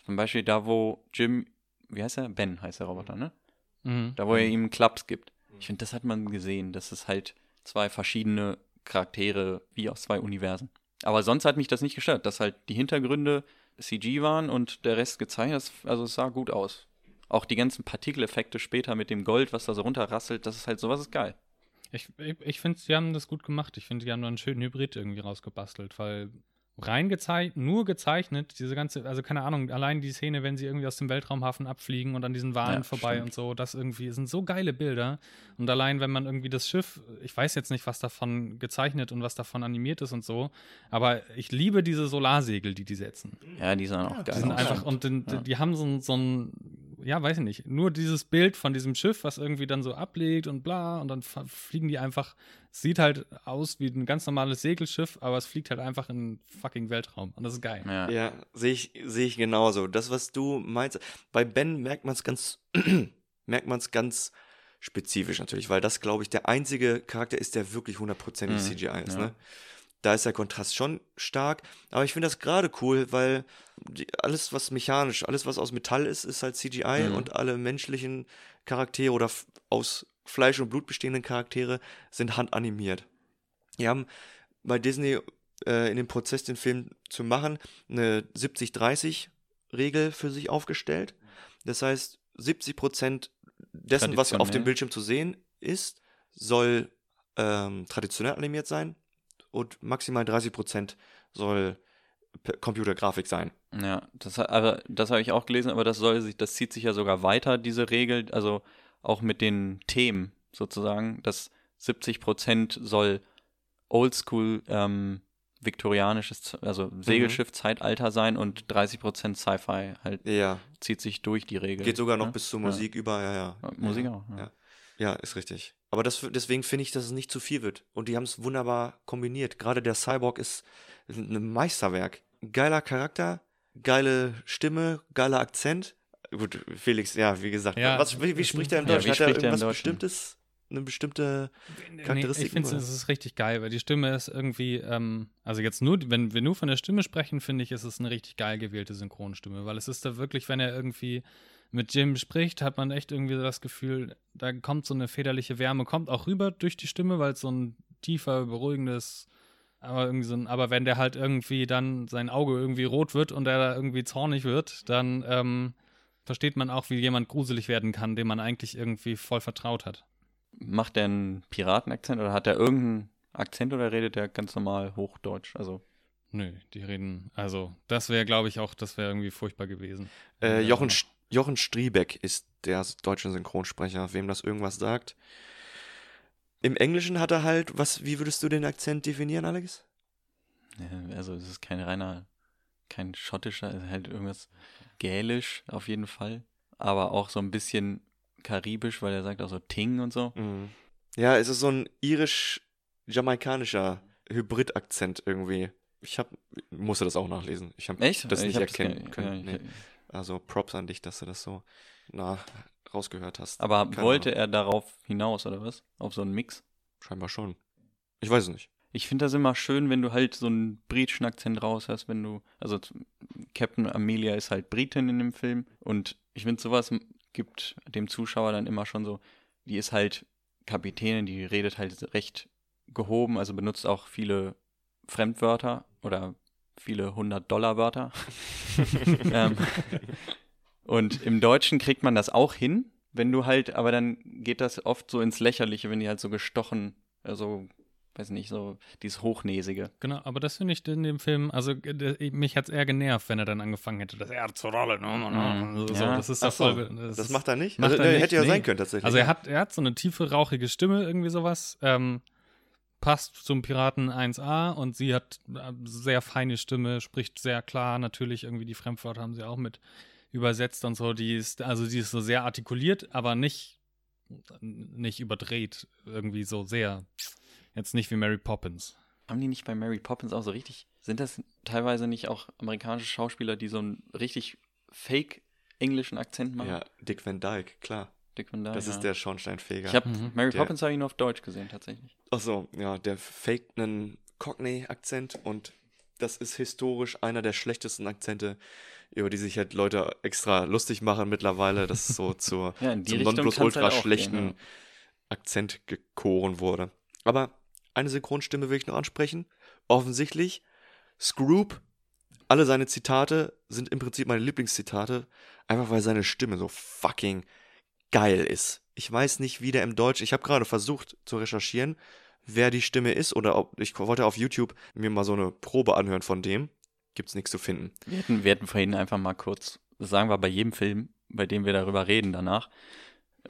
zum Beispiel da, wo Jim, wie heißt er? Ben heißt der Roboter, ne? Mhm. Da, wo er ihm Klaps gibt. Ich finde, das hat man gesehen. Das ist halt zwei verschiedene Charaktere wie aus zwei Universen. Aber sonst hat mich das nicht gestört, dass halt die Hintergründe CG waren und der Rest gezeichnet. Also es sah gut aus. Auch die ganzen Partikeleffekte später mit dem Gold, was da so runterrasselt, das ist halt sowas ist geil. Ich, ich, ich finde, sie haben das gut gemacht. Ich finde, die haben da einen schönen Hybrid irgendwie rausgebastelt, weil rein gezeichnet, nur gezeichnet, diese ganze, also keine Ahnung, allein die Szene, wenn sie irgendwie aus dem Weltraumhafen abfliegen und an diesen Walen Ja, vorbei stimmt. und so, das irgendwie sind so geile Bilder. Und allein, wenn man irgendwie das Schiff, ich weiß jetzt nicht, was davon gezeichnet und was davon animiert ist und so, aber ich liebe diese Solarsegel, die die setzen. Ja, die sahen auch geil Die sind einfach, und den, Ja. die haben so ein, so ein, ja, weiß ich nicht, nur dieses Bild von diesem Schiff, was irgendwie dann so ablegt und bla, und dann fliegen die einfach, sieht halt aus wie ein ganz normales Segelschiff, aber es fliegt halt einfach in den fucking Weltraum. Und das ist geil. Ja. Ja, sehe ich, sehe ich genauso. Das, was du meinst, bei Ben merkt man es ganz, [clears throat] merkt man es ganz spezifisch natürlich, weil das, glaube ich, der einzige Charakter ist, der wirklich hundertprozentig Mhm, CGI ist. ja. Ne? Da ist der Kontrast schon stark, aber ich finde das gerade cool, weil die, alles, was mechanisch, alles, was aus Metall ist, ist halt CGI Mhm. und alle menschlichen Charaktere oder aus Fleisch und Blut bestehenden Charaktere sind handanimiert. Die haben bei Disney äh, in dem Prozess, den Film zu machen, eine 70-30-Regel für sich aufgestellt. Das heißt, 70 Prozent dessen, was auf dem. Bildschirm zu sehen ist, soll ähm, traditionell animiert sein und maximal 30 Prozent soll Computergrafik sein. Ja, das, aber das habe ich auch gelesen, aber das soll sich, das zieht sich ja sogar weiter, diese Regel, also auch mit den Themen sozusagen, dass 70 Prozent soll Oldschool ähm, viktorianisches, also Segelschiff-Zeitalter sein und 30 Prozent Sci-Fi halt Ja, zieht sich durch die Regel. geht sogar noch ne? bis zur Ja. Musik über, ja, ja. Ja, Musik ja. auch. Ja. Ja. Ja, ist richtig. Aber das, deswegen finde ich, dass es nicht zu viel wird. Und die haben es wunderbar kombiniert. Gerade der Cyborg ist ein Meisterwerk. Geiler Charakter, geile Stimme, geiler Akzent. Gut, Felix, ja, wie gesagt. Ja, was, wie, wie spricht er in Ja, Deutsch? wie Hat er er irgendwas Deutsch? Bestimmtes? Eine bestimmte Nee, Charakteristik? ich finde, es ist richtig geil, weil die Stimme ist irgendwie, ähm, also jetzt nur, wenn wir nur von der Stimme sprechen, finde ich, ist es eine richtig geil gewählte Synchronstimme, weil es ist da wirklich, wenn er irgendwie mit Jim spricht, hat man echt irgendwie das Gefühl, da kommt so eine federliche Wärme, kommt auch rüber durch die Stimme, weil es so ein tiefer, beruhigendes, aber irgendwie so ein, aber wenn der halt irgendwie dann sein Auge irgendwie rot wird und er da irgendwie zornig wird, dann ähm, versteht man auch, wie jemand gruselig werden kann, dem man eigentlich irgendwie voll vertraut hat. Macht der einen Piratenakzent oder hat er irgendeinen Akzent oder redet der ganz normal Hochdeutsch? Also, Nö, die reden, also das wäre, glaube ich, auch, das wäre irgendwie furchtbar gewesen. Äh. Jochen, Jochen Striebeck ist der deutsche Synchronsprecher, wem das irgendwas sagt. Im Englischen hat er halt, was, wie würdest du den Akzent definieren, Alex? ja, also es ist kein reiner, kein schottischer, es ist halt irgendwas gälisch auf jeden Fall. Aber auch so ein bisschen karibisch, weil er sagt auch so Ting und so. Mhm. Ja, es ist so ein irisch-jamaikanischer Hybrid-Akzent irgendwie. Ich hab, musste das auch nachlesen. Ich habe Echt? das Ich nicht erkennen ge- können. ja, nee. Also Props an dich, dass du das so nah rausgehört hast. Aber Keine wollte Ahnung. er darauf hinaus, oder was? Auf so einen Mix? Scheinbar schon. Ich weiß es nicht. Ich finde das immer schön, wenn du halt so einen britischen Akzent raus hast, wenn du, also Captain Amelia ist halt Britin in dem Film und ich finde sowas gibt dem Zuschauer dann immer schon so, die ist halt Kapitänin, die redet halt recht gehoben, also benutzt auch viele Fremdwörter oder viele 100-Dollar-Wörter. [laughs] ähm, [laughs] und im Deutschen kriegt man das auch hin, wenn du halt, aber dann geht das oft so ins Lächerliche, wenn die halt so gestochen, also, weiß nicht, so dieses Hochnäsige. Genau, aber das finde ich in dem Film, also äh, mich hat es eher genervt, wenn er dann angefangen hätte, das er zur Rolle. Ne, ne, ne, so, Ja. das ist doch so, voll. das, ist- macht er nicht? macht also, er nicht, hätte ja nee. sein können tatsächlich. Also er hat, er hat so eine tiefe, rauchige Stimme, irgendwie sowas. Ähm, passt zum Piraten 1a und sie hat äh, sehr feine Stimme, spricht sehr klar. Natürlich irgendwie die Fremdwörter haben sie auch mit übersetzt und so. Die ist, also die ist so sehr artikuliert, aber nicht, nicht überdreht. Irgendwie so sehr. Jetzt nicht wie Mary Poppins. Haben die nicht bei Mary Poppins auch so richtig, sind das teilweise nicht auch amerikanische Schauspieler, die so einen richtig fake englischen Akzent machen? ja, Dick Van Dyke, klar. Dick Van Dyke, Das ist ja. der Schornsteinfeger. Ich habe Mhm. Mary Der- Poppins habe ich nur auf Deutsch gesehen tatsächlich. Ach so, ja, der faked einen Cockney-Akzent und das ist historisch einer der schlechtesten Akzente, über die sich halt Leute extra lustig machen mittlerweile, dass es so [laughs] zur, Ja, zum Nonplusultra halt schlechten gehen, ja. Akzent gekoren wurde. Aber eine Synchronstimme will ich noch ansprechen. Offensichtlich, Scroop, alle seine Zitate sind im Prinzip meine Lieblingszitate, einfach weil seine Stimme so fucking geil ist. Ich weiß nicht, wie der im Deutsch, ich habe gerade versucht zu recherchieren, wer die Stimme ist oder ob ich wollte auf YouTube mir mal so eine Probe anhören von dem. Gibt's nichts zu finden. Wir hätten, wir hätten vorhin einfach mal kurz, das sagen wir bei jedem Film, bei dem wir darüber reden danach,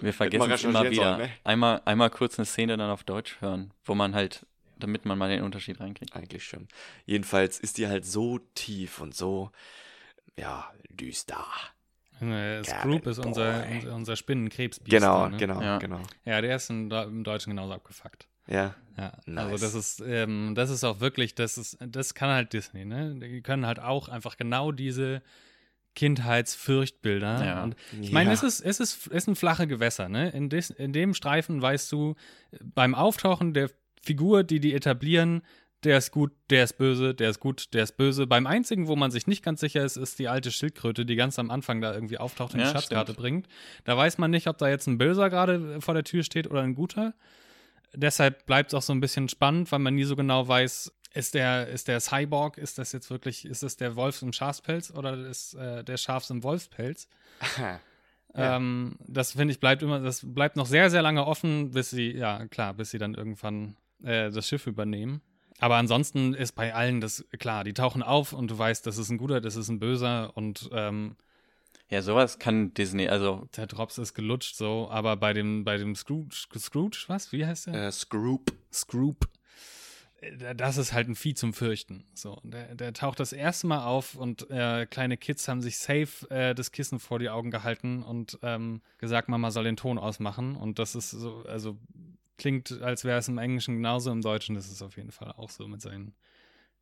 wir vergessen es immer wieder. sollen, ne? Einmal, einmal kurz eine Szene dann auf Deutsch hören, wo man halt, damit man mal den Unterschied reinkriegt. Eigentlich schon. Jedenfalls ist die halt so tief und so, ja, düster. Scroop ist unser, unser, Spinnenkrebsbiest. Genau, ne? genau, Ja. genau. Ja, der ist im Deutschen genauso abgefuckt. Ja. Ja, Nice. also das ist, ähm, das ist auch wirklich, das ist, das kann halt Disney, ne? Die können halt auch einfach genau diese Kindheitsfürchtbilder. Ja. Und ich meine, Ja. es ist, es ist, es sind flache Gewässer, ne? In, des, in dem Streifen weißt du, beim Auftauchen der Figur, die die etablieren, der ist gut, der ist böse, der ist gut, der ist böse. Beim einzigen, wo man sich nicht ganz sicher ist, ist die alte Schildkröte, die ganz am Anfang da irgendwie auftaucht und Ja, die Schatzkarte stimmt. bringt. Da weiß man nicht, ob da jetzt ein Böser gerade vor der Tür steht oder ein Guter deshalb bleibt es auch so ein bisschen spannend, weil man nie so genau weiß, ist der, ist der Cyborg, ist das jetzt wirklich, ist das der Wolf im Schafspelz oder ist äh, der Schafs im Wolfspelz? [laughs] Ähm, das finde ich bleibt immer, das bleibt noch sehr, sehr lange offen, bis sie, ja klar, bis sie dann irgendwann äh, das Schiff übernehmen. Aber ansonsten ist bei allen das klar, die tauchen auf und du weißt, das ist ein guter, das ist ein böser und ähm, Ja, sowas kann Disney, also der Drops ist gelutscht so, aber bei dem, bei dem Scrooge, Scrooge, was? Wie heißt der? Äh, Scroop. Scroop. Äh, Das ist halt ein Vieh zum Fürchten. So, der, der taucht das erste Mal auf und äh, kleine Kids haben sich safe äh, das Kissen vor die Augen gehalten und ähm, gesagt, Mama soll den Ton ausmachen. Und das ist so, also klingt, als wäre es im Englischen genauso, im Deutschen ist es auf jeden Fall auch so mit seinen.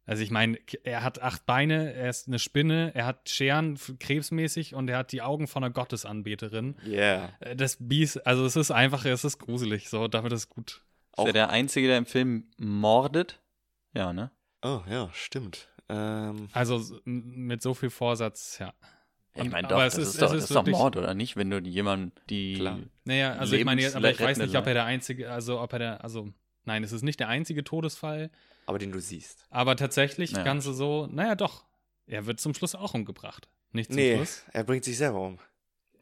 Also ich meine, er hat acht Beine, er ist eine Spinne, er hat Scheren krebsmäßig und er hat die Augen von einer Gottesanbeterin. Yeah. Äh, Das Biest, also es ist einfach, es ist gruselig, so, damit ist gut. ist Auch- er der Einzige, der im Film mordet? Ja, ne? Oh, ja, stimmt. Ähm, Also mit so viel Vorsatz, ja. Ich meine doch, es das ist- ist, es doch, ist ist doch Mord, oder nicht? Wenn du jemanden, die Klar. Naja, also ich meine, aber ich weiß nicht, ob er der einzige, also ob er der, also nein, es ist nicht der einzige Todesfall, aber den du siehst. aber tatsächlich Ja. Ganze so, naja doch, er wird zum Schluss auch umgebracht. Nicht zum Nee, Schluss. er bringt sich selber um.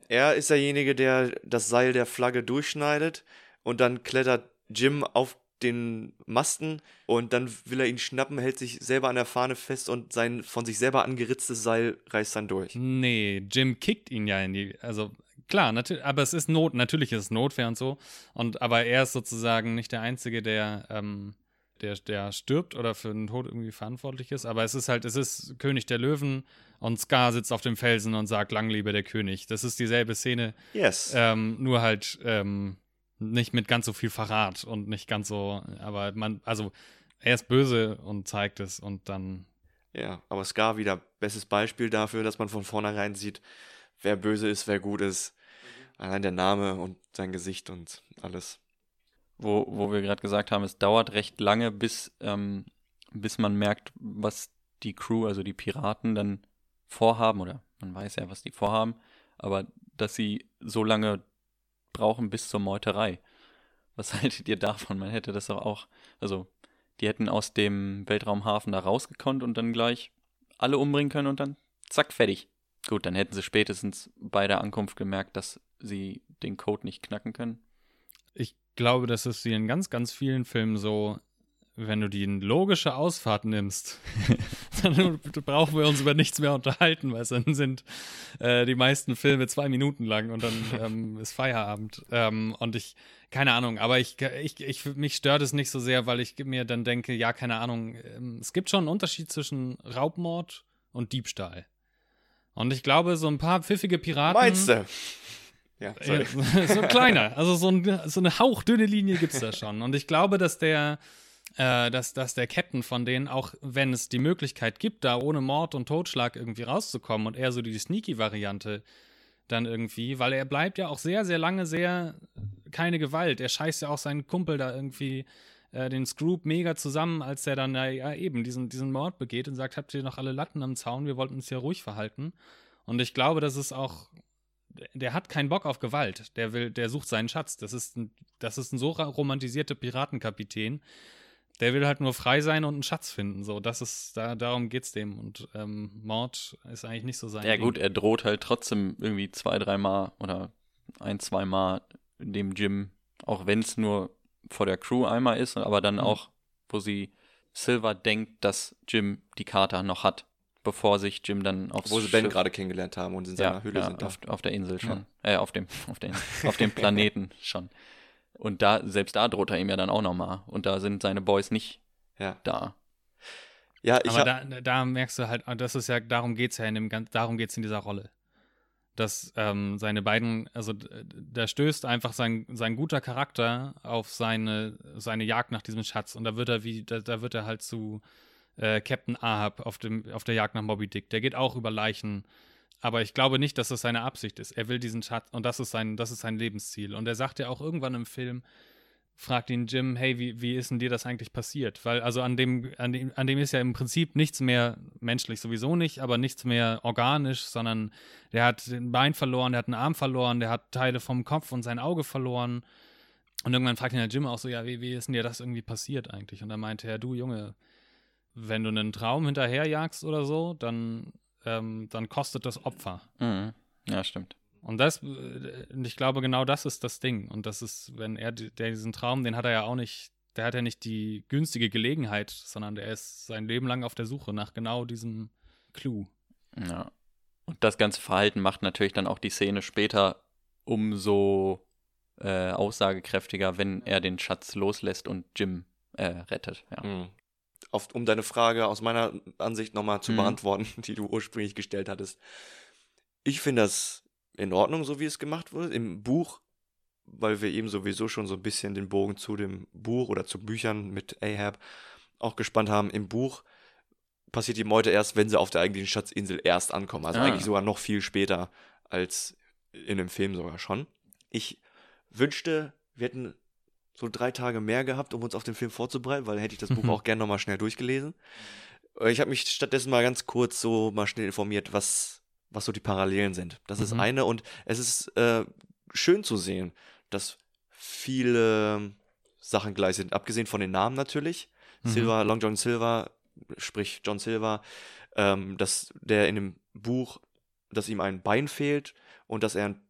Er ist derjenige, der das Seil der Flagge durchschneidet und dann klettert Jim auf den Masten und dann will er ihn schnappen, hält sich selber an der Fahne fest und sein von sich selber angeritztes Seil reißt dann durch. Nee, Jim kickt ihn ja in die, also klar, natürlich, aber es ist Not, natürlich ist es Notwehr und so. Und aber er ist sozusagen nicht der Einzige, der, ähm, der, der stirbt oder für den Tod irgendwie verantwortlich ist. Aber es ist halt, es ist König der Löwen und Scar sitzt auf dem Felsen und sagt, lang lebe der König. Das ist dieselbe Szene, Yes. ähm, nur halt ähm, nicht mit ganz so viel Verrat und nicht ganz so, aber man, also er ist böse und zeigt es und dann Ja, aber Scar wieder bestes Beispiel dafür, dass man von vornherein sieht, wer böse ist, wer gut ist. Allein der Name und sein Gesicht und alles. Wo, wo wir gerade gesagt haben, es dauert recht lange, bis, ähm, bis man merkt, was die Crew, also die Piraten, dann vorhaben, oder man weiß ja, was die vorhaben, aber dass sie so lange brauchen bis zur Meuterei. Was [laughs] haltet ihr davon? Man hätte das doch auch, also die hätten aus dem Weltraumhafen da rausgekonnt und dann gleich alle umbringen können und dann zack, fertig. Gut, dann hätten sie spätestens bei der Ankunft gemerkt, dass sie den Code nicht knacken können. Ich glaube, das ist wie in ganz, ganz vielen Filmen so, wenn du die logische Ausfahrt nimmst, [laughs] dann [laughs] brauchen wir uns über nichts mehr unterhalten, weil dann sind äh, die meisten Filme zwei Minuten lang und dann [laughs] ähm, ist Feierabend. Ähm, und ich, keine Ahnung, aber ich, ich, ich, mich stört es nicht so sehr, weil ich mir dann denke, ja, keine Ahnung, ähm, es gibt schon einen Unterschied zwischen Raubmord und Diebstahl. Und ich glaube, so ein paar pfiffige Piraten. Meinst du? Ja, Ja, sorry. [laughs] so ein kleiner. Also so, ein, so eine hauchdünne Linie gibt es da schon. Und ich glaube, dass der, äh, dass, dass der Captain von denen, auch wenn es die Möglichkeit gibt, da ohne Mord und Totschlag irgendwie rauszukommen und eher so die Sneaky-Variante dann irgendwie, weil er bleibt ja auch sehr, sehr lange sehr keine Gewalt. Er scheißt ja auch seinen Kumpel da irgendwie äh, den Scroop mega zusammen, als er dann äh, ja eben diesen, diesen Mord begeht und sagt, habt ihr noch alle Latten am Zaun, wir wollten uns hier ruhig verhalten. Und ich glaube, das ist auch der hat keinen Bock auf Gewalt. Der will, der sucht seinen Schatz. Das ist ein, das ist ein so romantisierter Piratenkapitän. Der will halt nur frei sein und einen Schatz finden. So, das ist, da, darum geht's dem. Und ähm, Mord ist eigentlich nicht so sein. Ja Ding. gut, er droht halt trotzdem irgendwie zwei, dreimal oder ein, zweimal dem Jim, auch wenn es nur vor der Crew einmal ist, aber dann Mhm. auch, wo sie Silver denkt, dass Jim die Karte noch hat, bevor sich Jim dann aufs Wo sie Ben Schiff- gerade kennengelernt haben und in seiner ja, Höhle ja, sind. Auf, auf der Insel schon. Äh, auf dem, auf, den, auf dem [laughs] Planeten schon. Und da, selbst da droht er ihm ja dann auch nochmal. Und da sind seine Boys nicht Ja, da. ja ich Aber hab, da, da merkst du halt, das ist ja, darum geht's ja in dem darum geht's in dieser Rolle. Dass ähm, seine beiden, also da stößt einfach sein, sein guter Charakter auf seine, seine Jagd nach diesem Schatz und da wird er wie, da, da wird er halt zu äh, Captain Ahab auf, dem, auf der Jagd nach Moby Dick. Der geht auch über Leichen. Aber ich glaube nicht, dass das seine Absicht ist. Er will diesen Schatz und das ist sein, das ist sein Lebensziel. Und er sagt ja auch irgendwann im Film, fragt ihn Jim, hey, wie, wie ist denn dir das eigentlich passiert? Weil, also an dem, an dem, an dem ist ja im Prinzip nichts mehr menschlich sowieso nicht, aber nichts mehr organisch, sondern der hat ein Bein verloren, der hat einen Arm verloren, der hat Teile vom Kopf und sein Auge verloren. Und irgendwann fragt ihn der Jim auch so, ja, wie, wie ist denn dir das irgendwie passiert eigentlich? Und dann meinte er, du Junge, wenn du einen Traum hinterherjagst oder so, dann, ähm, dann kostet das Opfer. Mhm. Ja, stimmt. Und das, äh, und ich glaube, genau das ist das Ding. Und das ist, wenn er die- der diesen Traum, den hat er ja auch nicht, der hat ja nicht die günstige Gelegenheit, sondern der ist sein Leben lang auf der Suche nach genau diesem Clou. Ja. Und das ganze Verhalten macht natürlich dann auch die Szene später umso äh, aussagekräftiger, wenn er den Schatz loslässt und Jim äh, rettet. Ja. Mhm. Auf, um deine Frage aus meiner Ansicht nochmal zu Mhm. beantworten, [laughs] die du ursprünglich gestellt hattest. Ich finde das in Ordnung, so wie es gemacht wurde. Im Buch, weil wir eben sowieso schon so ein bisschen den Bogen zu dem Buch oder zu Büchern mit Ahab auch gespannt haben. Im Buch passiert die Meute erst, wenn sie auf der eigentlichen Schatzinsel erst ankommen. Also Ah. eigentlich sogar noch viel später als in dem Film sogar schon. Ich wünschte, wir hätten so drei Tage mehr gehabt, um uns auf den Film vorzubereiten, weil hätte ich das Buch auch gerne nochmal schnell durchgelesen. Äh, Ich habe mich stattdessen mal ganz kurz so mal schnell informiert, was, was so die Parallelen sind. Das ist Mhm. eine und es ist äh, schön zu sehen, dass viele Sachen gleich sind, abgesehen von den Namen natürlich. Mhm. Silver, Long John Silver, sprich John Silver, ähm, dass der in dem Buch, dass ihm ein Bein fehlt und dass er einen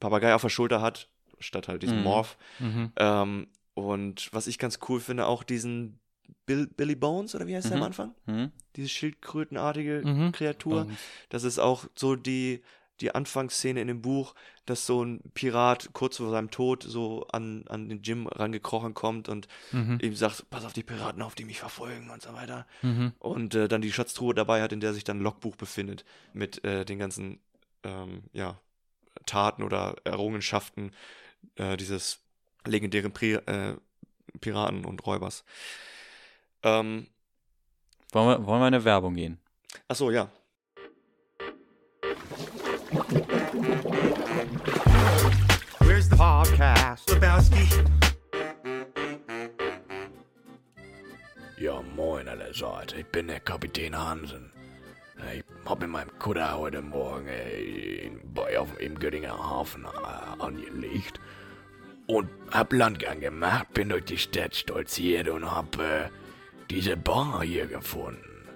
Papagei auf der Schulter hat, statt halt diesem Mhm. Morph. Mhm. Ähm, Und was ich ganz cool finde, auch diesen Bill, Billy Bones, oder wie heißt Mhm. am Anfang? Hm? Diese schildkrötenartige Mhm. Kreatur. Und- Das ist auch so die, die Anfangsszene in dem Buch, dass so ein Pirat kurz vor seinem Tod so an, an den Jim rangekrochen kommt und Mhm. ihm sagt, pass auf die Piraten auf, die mich verfolgen und so weiter. Mhm. Und äh, dann die Schatztruhe dabei hat, in der sich dann ein Logbuch befindet mit äh, den ganzen ähm, ja, Taten oder Errungenschaften äh, dieses legendären Pri äh, Piraten und Räubers. Ähm, Wollen, wir, wollen wir in eine Werbung gehen? achso, ja. Where's the podcast? Lebowski. Ja, moin allerseits. Ich bin der Kapitän Hansen. Ich hab in meinem Kutter heute Morgen äh, in, bei, auf, im Göttinger Hafen äh, angelegt und hab Landgang gemacht, bin durch die Stadt stolziert und hab äh, diese Bar hier gefunden.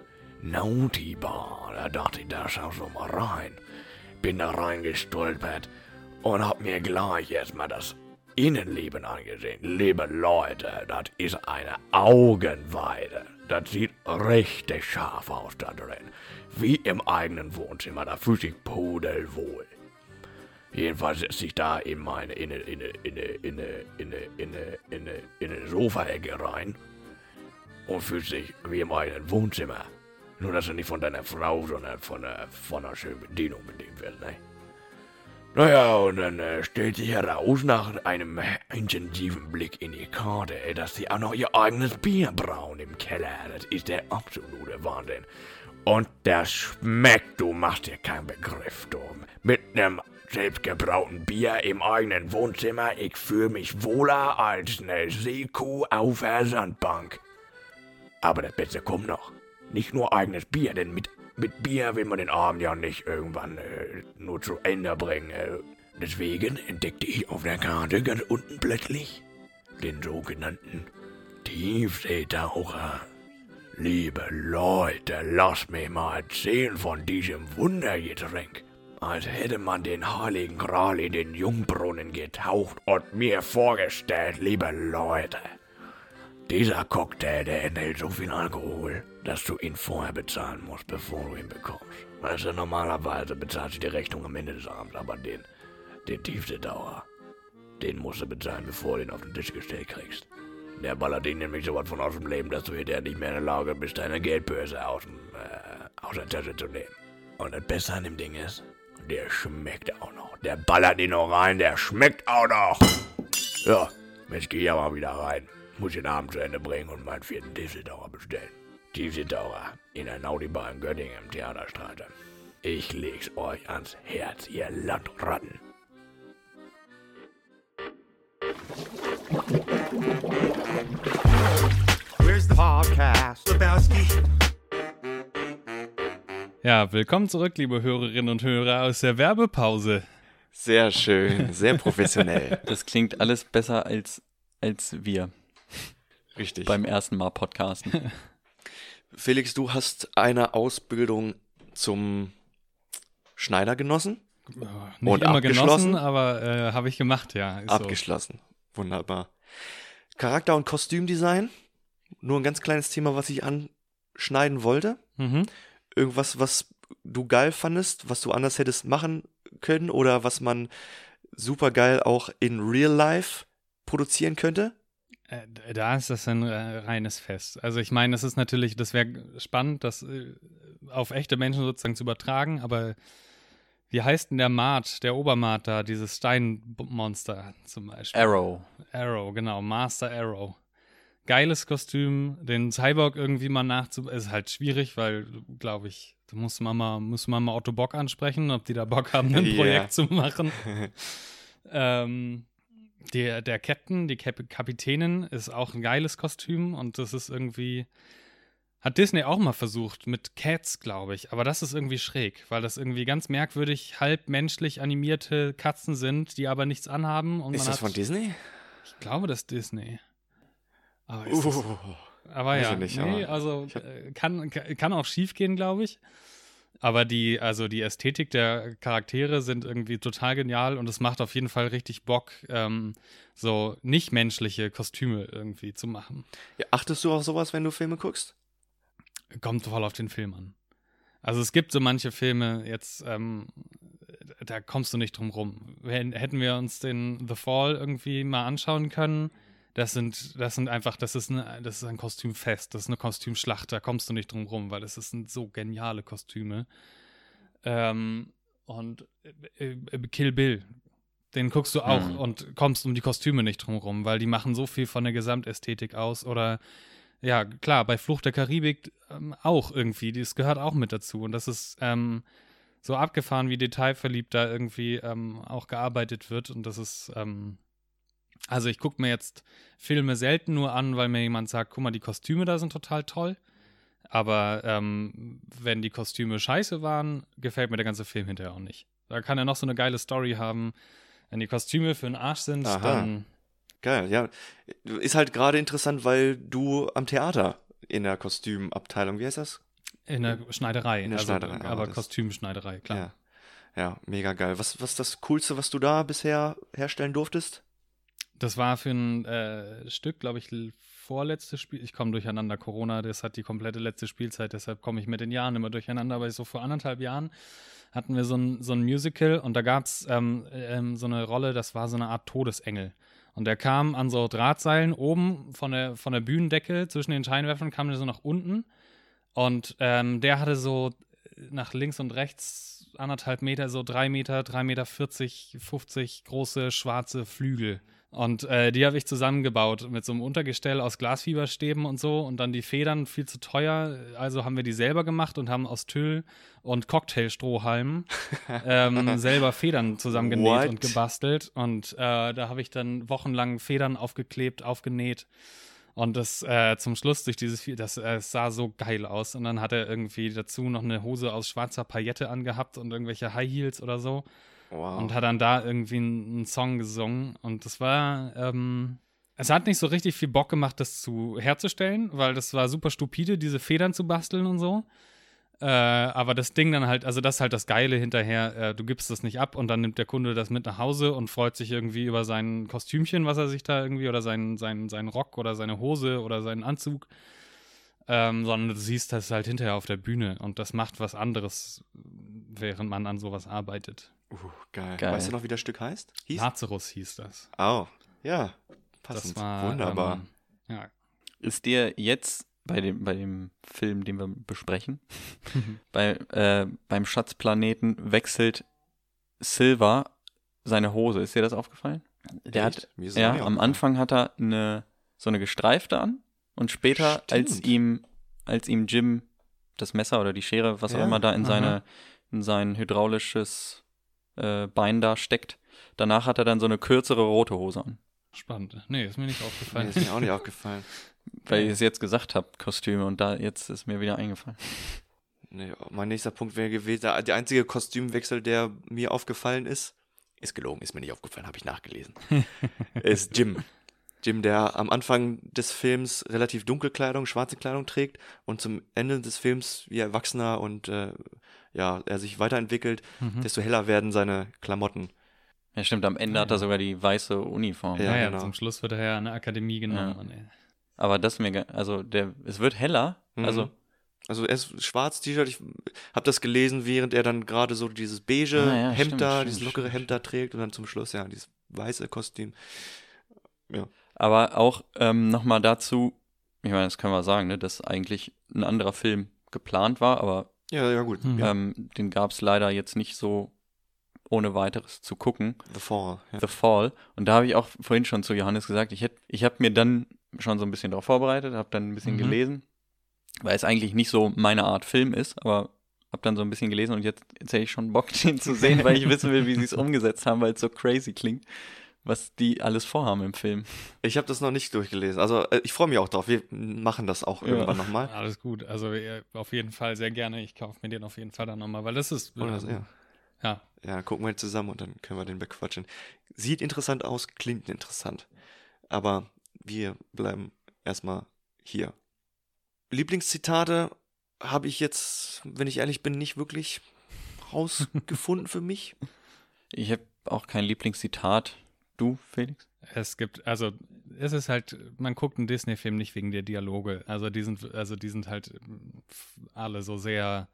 Naughty Bar. Da dachte ich, da schaust du mal rein. Bin da reingestolpert und hab mir gleich erstmal das Innenleben angesehen. Liebe Leute, das ist eine Augenweide. Das sieht richtig scharf aus da drin. Wie im eigenen Wohnzimmer, da fühlt sich pudelwohl. Jedenfalls sitze ich da in meine in eine, in eine, in eine, in eine, in eine, in in in rein und fühlt sich wie im eigenen Wohnzimmer. Nur, dass er nicht von deiner Frau, sondern von, einer- von einer schönen Bedienung bedient wird, ne? Naja, und dann äh, stellt sich heraus, nach einem intensiven Blick in die Karte, dass sie auch noch ihr eigenes Bier brauen im Keller. Das ist der absolute Wahnsinn. Und das schmeckt, du machst dir keinen Begriff, du. Mit einem selbstgebrauten Bier im eigenen Wohnzimmer, ich fühle mich wohler als eine Seekuh auf der Sandbank. Aber das Beste kommt noch. Nicht nur eigenes Bier, denn mit, mit Bier will man den Abend ja nicht irgendwann äh, nur zu Ende bringen. Äh. Deswegen entdeckte ich auf der Karte ganz unten plötzlich den sogenannten Tiefseetaucher. Liebe Leute, lasst mich mal erzählen von diesem Wundergetränk. Als hätte man den heiligen Gral in den Jungbrunnen getaucht und mir vorgestellt, liebe Leute. Dieser Cocktail, der enthält so viel Alkohol, dass du ihn vorher bezahlen musst, bevor du ihn bekommst. Weißt du, normalerweise bezahlst du die Rechnung am Ende des Abends, aber den, den Tiefseedauer, den musst du bezahlen, bevor du ihn auf den Tisch gestellt kriegst. Der ballert dich nämlich sowas von aus dem Leben, dass du hinterher nicht mehr in der Lage bist, deine Geldbörse aus, dem, äh, aus der Tasche zu nehmen. Und das Beste an dem Ding ist, der schmeckt auch noch. Der ballert ihn noch rein, der schmeckt auch noch. Ja, jetzt geh ich aber wieder rein. Muss den Abend zu Ende bringen und meinen vierten Tiefseetaucher bestellen. Tiefseetaucher in der Naudibar in Göttingen im Theaterstraße. Ich leg's euch ans Herz, ihr Landratten. Where's the podcast? Lebowski. Ja, willkommen zurück, liebe Hörerinnen und Hörer aus der Werbepause. Sehr schön, sehr professionell. [laughs] Das klingt alles besser als, als wir Richtig. beim ersten Mal podcasten. [laughs] Felix, du hast eine Ausbildung zum Schneider genossen? Nicht Und immer abgeschlossen? genossen, aber äh, habe ich gemacht, ja. Ist so. Abgeschlossen. Wunderbar. Charakter- und Kostümdesign. Nur ein ganz kleines Thema, was ich anschneiden wollte. Mhm. Irgendwas, was du geil fandest, was du anders hättest machen können oder was man super geil auch in Real Life produzieren könnte? Äh, Da ist das ein äh, reines Fest. Also ich meine, das ist natürlich, das wäre spannend, das äh, auf echte Menschen sozusagen zu übertragen, aber wie heißt denn der Mart, der Obermart da, dieses Steinmonster zum Beispiel? Arrow. Arrow, genau, Master Arrow. Geiles Kostüm, den Cyborg irgendwie mal nachzu... Ist halt schwierig, weil, glaube ich, da muss man mal, muss man mal Otto Bock ansprechen, ob die da Bock haben, ein. [laughs] Projekt zu machen. [laughs] ähm, der, der Captain, die Kap Kapitänin, ist auch ein geiles Kostüm und das ist irgendwie. Hat Disney auch mal versucht, mit Cats, glaube ich. Aber das ist irgendwie schräg, weil das irgendwie ganz merkwürdig halb menschlich animierte Katzen sind, die aber nichts anhaben. Und Ist das von Disney? Ich glaube, das ist Disney. Aber, ist das, Uh, aber ja, ich nicht, nee, aber also äh, kann, kann auch schief gehen, glaube ich. Aber die, also die Ästhetik der Charaktere sind irgendwie total genial und es macht auf jeden Fall richtig Bock, ähm, so nicht-menschliche Kostüme irgendwie zu machen. Ja, achtest du auf sowas, wenn du Filme guckst? Kommt voll auf den Film an. Also es gibt so manche Filme, jetzt, ähm, da kommst du nicht drum rum. Hätten wir uns den The Fall irgendwie mal anschauen können, das sind, das sind einfach, das ist, eine, das ist ein Kostümfest, das ist eine Kostümschlacht, da kommst du nicht drum rum, weil das sind so geniale Kostüme. Ähm, und äh, äh, Kill Bill, den guckst du auch Mhm. und kommst um die Kostüme nicht drum rum, weil die machen so viel von der Gesamtästhetik aus. Oder ja, klar, bei Fluch der Karibik ähm, auch irgendwie, das gehört auch mit dazu. Und das ist ähm, so abgefahren, wie detailverliebt da irgendwie ähm, auch gearbeitet wird. Und das ist, ähm, also ich gucke mir jetzt Filme selten nur an, weil mir jemand sagt, guck mal, die Kostüme da sind total toll. Aber ähm, wenn die Kostüme scheiße waren, gefällt mir der ganze Film hinterher auch nicht. Da kann er noch so eine geile Story haben. Wenn die Kostüme für den Arsch sind, Aha. dann Geil, ja. Ist halt gerade interessant, weil du am Theater in der Kostümabteilung, wie heißt das? in der Schneiderei. In der also, Schneiderei, aber aber das- Kostümschneiderei, klar. Ja. Ja, mega geil. Was, was ist das Coolste, was du da bisher herstellen durftest? Das war für ein äh, Stück, glaube ich, vorletztes Spiel. Ich komme durcheinander. Corona, das hat die komplette letzte Spielzeit, deshalb komme ich mit den Jahren immer durcheinander. Aber so vor anderthalb Jahren hatten wir so ein, so ein Musical und da gab es ähm, ähm, so eine Rolle, das war so eine Art Todesengel. Und der kam an so Drahtseilen oben von der, von der Bühnendecke zwischen den Scheinwerfern, kam der so nach unten. Und ähm, der hatte so nach links und rechts anderthalb Meter, so drei Meter, drei Meter 40, 50 große schwarze Flügel. Und äh, die habe ich zusammengebaut mit so einem Untergestell aus Glasfieberstäben und so. Und dann die Federn viel zu teuer. Also haben wir die selber gemacht und haben aus Tüll und Cocktailstrohhalmen [laughs] ähm, selber Federn zusammengenäht What? und gebastelt. Und äh, da habe ich dann wochenlang Federn aufgeklebt, aufgenäht. Und das äh, zum Schluss durch dieses, Vi- das äh, sah so geil aus. Und dann hat er irgendwie dazu noch eine Hose aus schwarzer Paillette angehabt und irgendwelche High Heels oder so. Wow. Und hat dann da irgendwie einen, Song gesungen. Und das war, ähm, es hat nicht so richtig viel Bock gemacht, das zu herzustellen, weil das war super stupide, diese Federn zu basteln und so. Äh, aber das Ding dann halt, also das ist halt das Geile hinterher, äh, du gibst das nicht ab und dann nimmt der Kunde das mit nach Hause und freut sich irgendwie über sein Kostümchen, was er sich da irgendwie, oder seinen, seinen, seinen Rock oder seine Hose oder seinen Anzug. Ähm, sondern du siehst das halt hinterher auf der Bühne und das macht was anderes, während man an sowas arbeitet. Uh, geil. Geil. Weißt du noch, wie das Stück heißt? Hieß? Lazarus hieß das. Oh, ja. Passend. Das war Wunderbar. Ähm, ja. Ist dir jetzt bei dem, bei dem Film, den wir besprechen, [laughs] bei, äh, beim Schatzplaneten wechselt Silver seine Hose. Ist dir das aufgefallen? Der Echt? hat, Mir ist das auch ja, am. Anfang hat er eine, so eine gestreifte an und später, als Stimmt. ihm, als ihm Jim das Messer oder die Schere, was auch Ja, immer da in aha. seine, in sein hydraulisches äh, Bein da steckt, danach hat er dann so eine kürzere rote Hose an. Spannend. Nee, ist mir nicht aufgefallen. ist mir auch nicht aufgefallen. [laughs] Weil ich es jetzt gesagt habe, Kostüme, und da jetzt ist mir wieder eingefallen. [laughs] Nee, mein nächster Punkt wäre gewesen, der, der einzige Kostümwechsel, der mir aufgefallen ist, ist gelogen, ist mir nicht aufgefallen, habe ich nachgelesen, [laughs] ist Jim. Jim, der am Anfang des Films relativ dunkle Kleidung, schwarze Kleidung trägt und zum Ende des Films, wie erwachsener und äh, ja, er sich weiterentwickelt, Mhm. desto heller werden seine Klamotten. Ja, stimmt, am Ende Ah, hat er ja. sogar die weiße Uniform. Ja, Ja, ja, genau. zum Schluss wird er ja an der Akademie genommen. Ja. Aber das ist mir, also der, es wird heller, Mhm. also Also er ist schwarz T-Shirt, ich habe das gelesen, während er dann gerade so dieses beige Ah, ja, Hemd stimmt, da, stimmt, dieses lockere stimmt, Hemd da trägt und dann zum Schluss ja dieses weiße Kostüm. Aber auch ähm, nochmal dazu, ich meine, das können wir sagen, ne, dass eigentlich ein anderer Film geplant war, aber Ja, ja gut. Mhm. Ja. ähm, den gab es leider jetzt nicht so ohne weiteres zu gucken. The Fall. Ja. The Fall. Und da habe ich auch vorhin schon zu Johannes gesagt, ich, hätt- ich habe mir dann schon so ein bisschen darauf vorbereitet, habe dann ein bisschen Mhm. gelesen, weil es eigentlich nicht so meine Art Film ist, aber habe dann so ein bisschen gelesen und jetzt, jetzt hätte ich schon Bock, [laughs] den zu sehen, weil ich wissen will, wie sie es umgesetzt haben, weil es so crazy klingt, was die alles vorhaben im Film. Ich habe das noch nicht durchgelesen. Also äh, ich freue mich auch drauf. Wir machen das auch Ja. irgendwann nochmal. Alles gut. Also äh, auf jeden Fall sehr gerne. Ich kaufe mir den auf jeden Fall dann nochmal, weil das ist. Oder ja. ja. ja, gucken wir zusammen und dann können wir den bequatschen. Sieht interessant aus, klingt interessant. Aber wir bleiben erstmal hier. Lieblingszitate habe ich jetzt, wenn ich ehrlich bin, nicht wirklich rausgefunden für mich. Ich habe auch kein Lieblingszitat. Du, Felix? Es gibt, also es ist halt, man guckt einen Disney-Film nicht wegen der Dialoge. Also die sind, also die sind halt alle so sehr.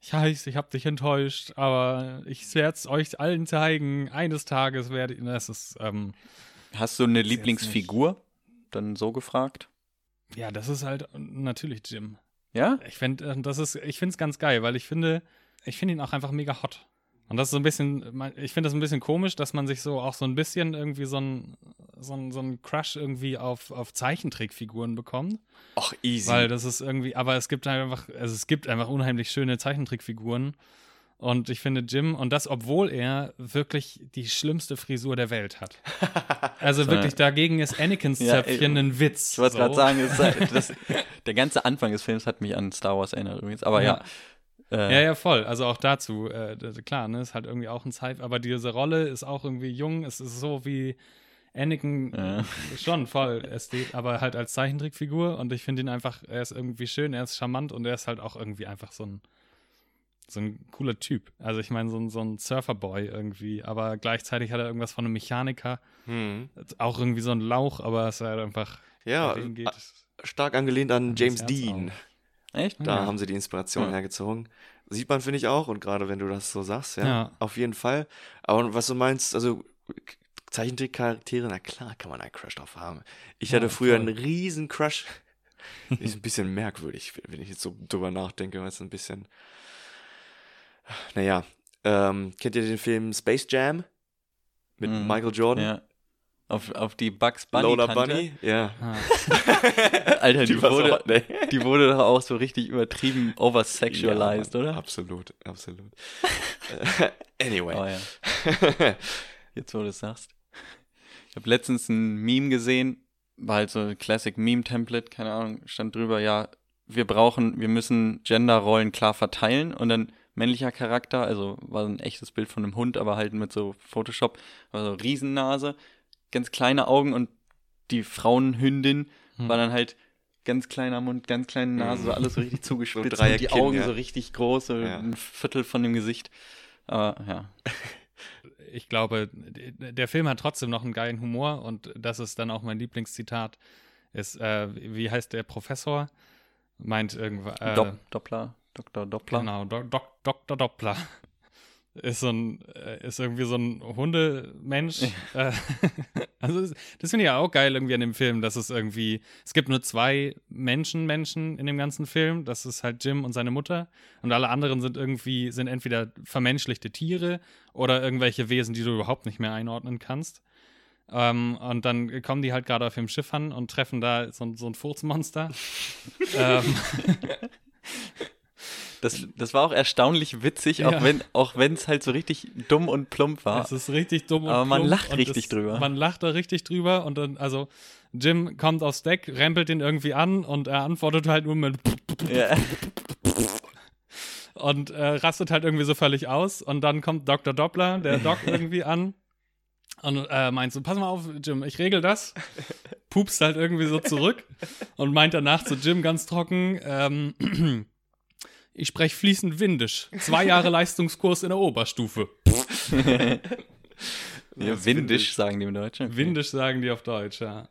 Ich weiß, ich habe dich enttäuscht, aber ich werde es euch allen zeigen. Eines Tages werde ich. Das ist, ähm, Hast du eine Lieblingsfigur? Dann so gefragt. ja, das ist halt natürlich Jim. Ja? Ich finde, das ist, ich finde es ganz geil, weil ich finde, ich finde ihn auch einfach mega hot. Und das ist so ein bisschen, ich finde das ein bisschen komisch, dass man sich so auch so ein bisschen irgendwie so ein, so ein, so ein Crush irgendwie auf, auf Zeichentrickfiguren bekommt. Ach, easy. Weil das ist irgendwie, aber es gibt halt einfach, also es gibt einfach unheimlich schöne Zeichentrickfiguren. Und ich finde Jim, und das, obwohl er wirklich die schlimmste Frisur der Welt hat. [laughs] Also wirklich, dagegen ist Anakins [laughs] Ja, Zöpfchen ey, ein Witz. Ich wollte so. gerade sagen, ist, halt- [laughs] das, der ganze Anfang des Films hat mich an Star Wars erinnert übrigens. Aber ja. Äh, Ja, ja, voll. Also auch dazu, äh, klar, ne, ist halt irgendwie auch ein Zeit, aber diese Rolle ist auch irgendwie jung, es ist so wie Anakin Ja. [laughs] schon voll ästhet, aber halt als Zeichentrickfigur und ich finde ihn einfach, er ist irgendwie schön, er ist charmant und er ist halt auch irgendwie einfach so ein so ein cooler Typ. Also ich meine, so ein, so ein Surferboy irgendwie, aber gleichzeitig hat er irgendwas von einem Mechaniker, Hm. auch irgendwie so ein Lauch, aber es ist halt einfach, Ja, a- stark angelehnt an das James Dean. Echt? Da Ja. haben sie die Inspiration Ja. hergezogen. Sieht man, finde ich auch. Und gerade wenn du das so sagst, ja, Ja. auf jeden Fall. Aber was du meinst, also Zeichentrickcharaktere, na klar kann man einen Crush drauf haben. Ich hatte früher voll. einen riesen Crush. [laughs] Ist ein bisschen merkwürdig, wenn ich jetzt so drüber nachdenke, weil es ein bisschen. Naja, ähm, kennt ihr den Film Space Jam? Mit Mhm. Michael Jordan? Ja. Auf, auf die Bugs Bunny. Lola Tante. Bunny? Ja. ah, [laughs] Alter, die, war so wurde, hot, ne? die wurde doch auch so richtig übertrieben oversexualized, Ja, oder? Absolut, absolut. [laughs] Anyway. Oh ja. [laughs] Jetzt, wo du es sagst. Ich habe letztens ein Meme gesehen, war halt so ein Classic Meme-Template, keine Ahnung, stand drüber, ja, wir brauchen, wir müssen Genderrollen klar verteilen und dann männlicher Charakter, also war so ein echtes Bild von einem Hund, aber halt mit so Photoshop, also Riesennase, ganz kleine Augen und die Frauenhündin Hm. war dann halt ganz kleiner Mund, ganz kleine Nase, so alles so richtig [laughs] So zugespitzt und die Augen ja. so richtig groß, so Ja. ein Viertel von dem Gesicht. Aber ja. [laughs] ich glaube, der Film hat trotzdem noch einen geilen Humor und das ist dann auch mein Lieblingszitat. Ist, äh, wie heißt der Professor? Meint irgendwas. Äh, Dop Doppler, Dr. Doppler. Genau, Do Dok Dr. Doppler. Ist so ein, äh, ist irgendwie so ein Hundemensch. [laughs] Äh, [laughs] also das, das finde ich ja auch geil irgendwie an dem Film, dass es irgendwie, es gibt nur zwei Menschen, Menschen in dem ganzen Film. Das ist halt Jim und seine Mutter. Und alle anderen sind irgendwie, sind entweder vermenschlichte Tiere oder irgendwelche Wesen, die du überhaupt nicht mehr einordnen kannst. Ähm, und dann kommen die halt gerade auf dem Schiff an und treffen da so, ein- so ein Furzmonster. [laughs] ähm, Das, das war auch erstaunlich witzig, Ja. auch wenn auch es halt so richtig dumm und plump war. Es ist richtig dumm und Aber man plump lacht und richtig es, drüber. Man lacht da richtig drüber und dann, also Jim kommt aufs Deck, rempelt ihn irgendwie an und er antwortet halt nur mit ja. [laughs] und äh, rastet halt irgendwie so völlig aus und dann kommt Dr. Doppler, der Doc [laughs] irgendwie an und äh, meint so, pass mal auf, Jim, ich regel das. Pupst halt irgendwie so zurück und meint danach zu Jim ganz trocken, ähm, ich spreche fließend Windisch. Zwei Jahre [laughs] Leistungskurs in der Oberstufe. [laughs] ja windisch sagen die im Deutschen. Windisch sagen die auf Deutsch, ja.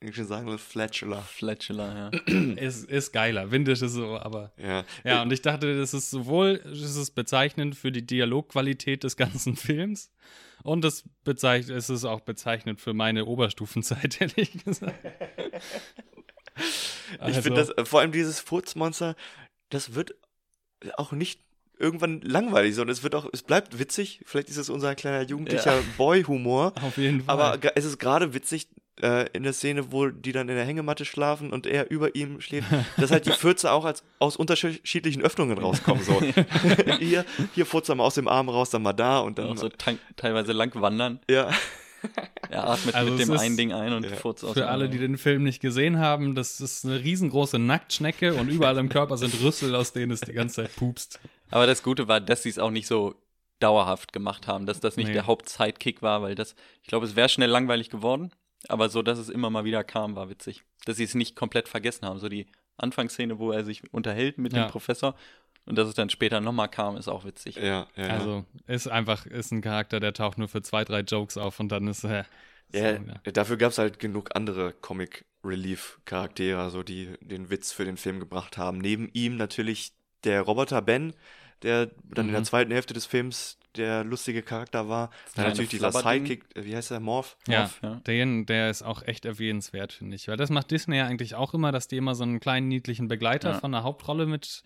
Ich schon sagen Fletchler. Fletchler, ja. [clears throat] Ist, ist geiler. Windisch ist so, aber. Ja. Ja, und ich dachte, das ist sowohl es ist bezeichnend für die Dialogqualität des ganzen [laughs] Films und es bezeichnet, es ist auch bezeichnend für meine Oberstufenzeit, ehrlich gesagt. Ich Also- finde das, vor allem dieses Furzmonster, das wird auch nicht irgendwann langweilig, sondern es wird auch, es bleibt witzig. Vielleicht ist es unser kleiner jugendlicher Boy-Humor. [laughs] Auf jeden Fall. Aber es ist gerade witzig äh, in der Szene, wo die dann in der Hängematte schlafen und er über ihm schläft, [laughs] dass halt die Fürze auch als, aus unterschiedlichen Öffnungen rauskommen. So. [laughs] hier, hier Furze mal aus dem Arm raus, dann mal da und dann. Auch so teilweise lang wandern. ja. Er atmet Also mit dem einen Ding ein und Ja. furzt aus für alle, die den Film nicht gesehen haben, das ist eine riesengroße Nacktschnecke und überall im Körper sind Rüssel, aus denen es die ganze Zeit pupst. Aber das Gute war, dass sie es auch nicht so dauerhaft gemacht haben, dass das nicht Nee. der Hauptsidekick war, weil das, ich glaube, es wäre schnell langweilig geworden, aber so, dass es immer mal wieder kam, war witzig. Dass sie es nicht komplett vergessen haben, so die Anfangsszene, wo er sich unterhält mit Ja. dem Professor. Und dass es dann später nochmal kam, ist auch witzig. Ja, ja, ja. Also ist einfach, ist ein Charakter, der taucht nur für zwei, drei Jokes auf und dann ist er. Ja, so, ja. dafür gab es halt genug andere Comic Relief Charaktere, also die den Witz für den Film gebracht haben. Neben ihm natürlich der Roboter Ben, der dann in der Mhm. zweiten Hälfte des Films der lustige Charakter war. Dann kleine natürlich dieser. Sidekick, äh, wie heißt der, Morph? Ja, Morph, ja. Den, der ist auch echt erwähnenswert, finde ich. Weil das macht Disney ja eigentlich auch immer, dass die immer so einen kleinen niedlichen Begleiter Ja. von der Hauptrolle mit,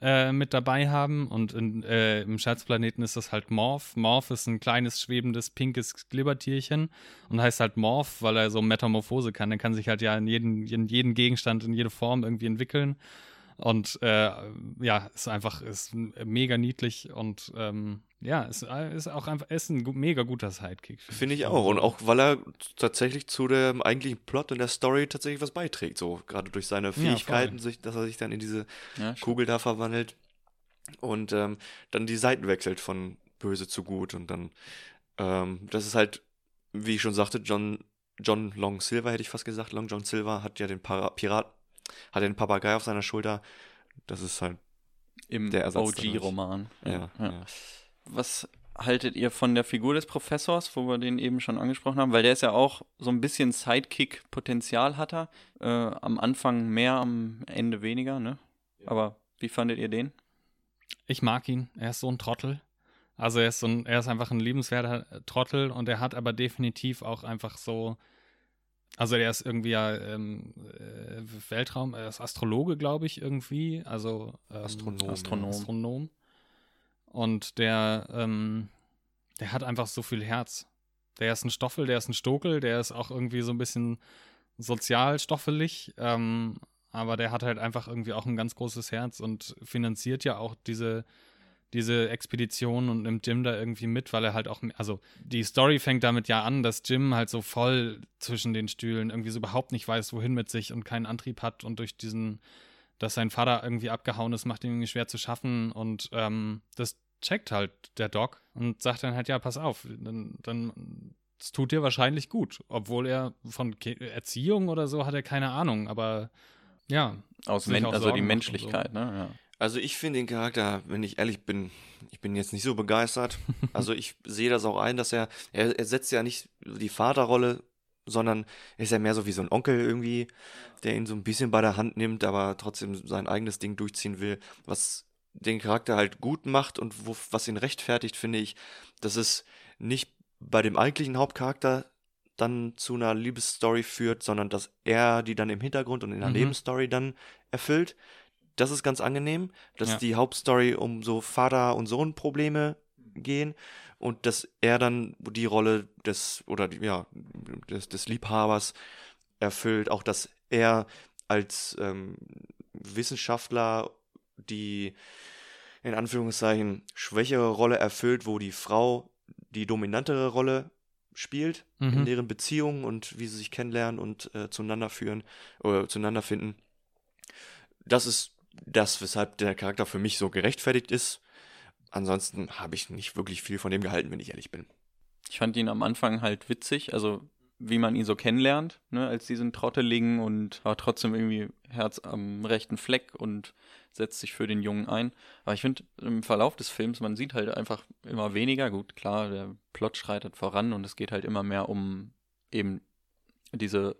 äh, mit dabei haben. Und in, äh, im Scherzplaneten ist das halt Morph. Morph ist ein kleines, schwebendes, pinkes Glibbertierchen und heißt halt Morph, weil er so Metamorphose kann. Er kann sich halt ja in jeden, in jeden Gegenstand, in jede Form irgendwie entwickeln. Und äh, ja, ist einfach ist mega niedlich und ähm, ja, ist, ist auch einfach ist ein mega guter Sidekick. Finde ich auch. Und auch, weil er tatsächlich zu dem eigentlichen Plot und der Story tatsächlich was beiträgt. So, gerade durch seine. Fähigkeiten, sich, dass er sich dann in diese Ja. Kugel da verwandelt und ähm, dann die Seiten wechselt von böse zu gut und dann, ähm, das ist halt, wie ich schon sagte, John, John Long Silver, hätte ich fast gesagt, Long John Silver hat ja den Para Pirat, hat den Papagei auf seiner Schulter. Das ist halt, Im OG-Roman. ja, ja. Was haltet ihr von der Figur des Professors, wo wir den eben schon angesprochen haben? Weil der ist ja auch so ein bisschen Sidekick-Potenzial hat er. Äh, am Anfang mehr, am Ende weniger, ne? Aber wie fandet ihr den? Ich mag ihn. Er ist so ein Trottel. Also er ist so ein, er ist einfach ein liebenswerter Trottel und er hat aber definitiv auch einfach so. Also er ist irgendwie ja ähm, äh, Weltraum, er ist Astrologe, glaube ich, irgendwie. Also ähm, Astronom, Astronom. Astronom. Und der, ähm, der hat einfach so viel Herz. Der ist ein Stoffel, der ist ein Stokel, der ist auch irgendwie so ein bisschen sozial stoffelig, ähm, aber der hat halt einfach irgendwie auch ein ganz großes Herz und finanziert ja auch diese, diese Expedition und nimmt Jim da irgendwie mit, weil er halt auch, also die Story fängt damit ja an, dass Jim halt so voll zwischen den Stühlen irgendwie so überhaupt nicht weiß, wohin mit sich und keinen Antrieb hat und durch diesen, dass sein Vater irgendwie abgehauen ist, macht ihn irgendwie schwer zu schaffen und ähm, das checkt halt der Doc und sagt dann halt, ja, pass auf, dann, dann es tut dir wahrscheinlich gut, obwohl er von Ke Erziehung oder so hat er keine Ahnung, aber ja, Aus Men also die Menschlichkeit, ne? Ja. Also ich finde den Charakter, wenn ich ehrlich bin, ich bin jetzt nicht so begeistert. [laughs] Also ich sehe das auch ein, dass er, er, er setzt ja nicht die Vaterrolle, sondern er ist ja mehr so wie so ein Onkel irgendwie, der ihn so ein bisschen bei der Hand nimmt, aber trotzdem sein eigenes Ding durchziehen will, was den Charakter halt gut macht und wo, was ihn rechtfertigt, finde ich, dass es nicht bei dem eigentlichen Hauptcharakter dann zu einer Liebesstory führt, sondern dass er die dann im Hintergrund und in der Mhm. Nebenstory dann erfüllt. Das ist ganz angenehm, dass Ja. die Hauptstory um so Vater- und Sohn-Probleme gehen und dass er dann die Rolle des oder ja des, des Liebhabers erfüllt, auch dass er als ähm, Wissenschaftler die in Anführungszeichen schwächere Rolle erfüllt, wo die Frau die dominantere Rolle spielt in Mhm. deren Beziehung und wie sie sich kennenlernen und äh, zueinander führen oder zueinander finden. Das ist das, weshalb der Charakter für mich so gerechtfertigt ist. Ansonsten habe ich nicht wirklich viel von dem gehalten, wenn ich ehrlich bin. Ich fand ihn am Anfang halt witzig, also wie man ihn so kennenlernt, ne, als diesen Trotteligen und hat trotzdem irgendwie Herz am rechten Fleck und setzt sich für den Jungen ein. Aber ich finde, im Verlauf des Films, man sieht halt einfach immer weniger. Gut, klar, der Plot schreitet voran und es geht halt immer mehr um eben diese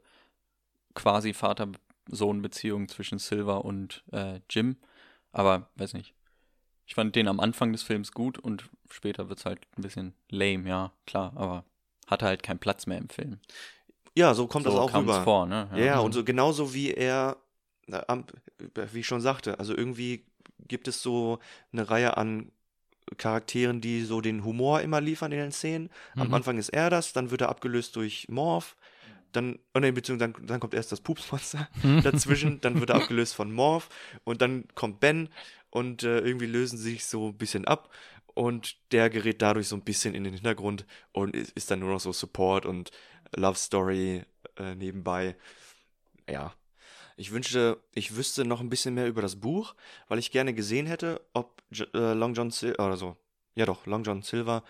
quasi Vater-Sohn-Beziehung zwischen Silver und äh, Jim. Aber, weiß nicht. Ich fand den am Anfang des Films gut und später wird es halt ein bisschen lame, ja, klar, aber hatte halt keinen Platz mehr im Film. Ja, so kommt so das auch rüber. vor, ne? Ja, ja, und so genauso wie er, wie ich schon sagte, also irgendwie gibt es so eine Reihe an Charakteren, die so den Humor immer liefern in den Szenen. Am Mhm. Anfang ist er das, dann wird er abgelöst durch Morph, dann, oh nee, beziehungsweise dann, dann kommt erst das Pupsmonster [laughs] dazwischen, dann wird er abgelöst von Morph und dann kommt Ben und äh, irgendwie lösen sie sich so ein bisschen ab und der gerät dadurch so ein bisschen in den Hintergrund und ist, ist dann nur noch so Support und Love Story äh, nebenbei. Ja. Ich wünschte, ich wüsste noch ein bisschen mehr über das Buch, weil ich gerne gesehen hätte, ob äh, Long John Silver, oder so, ja doch, Long John Silver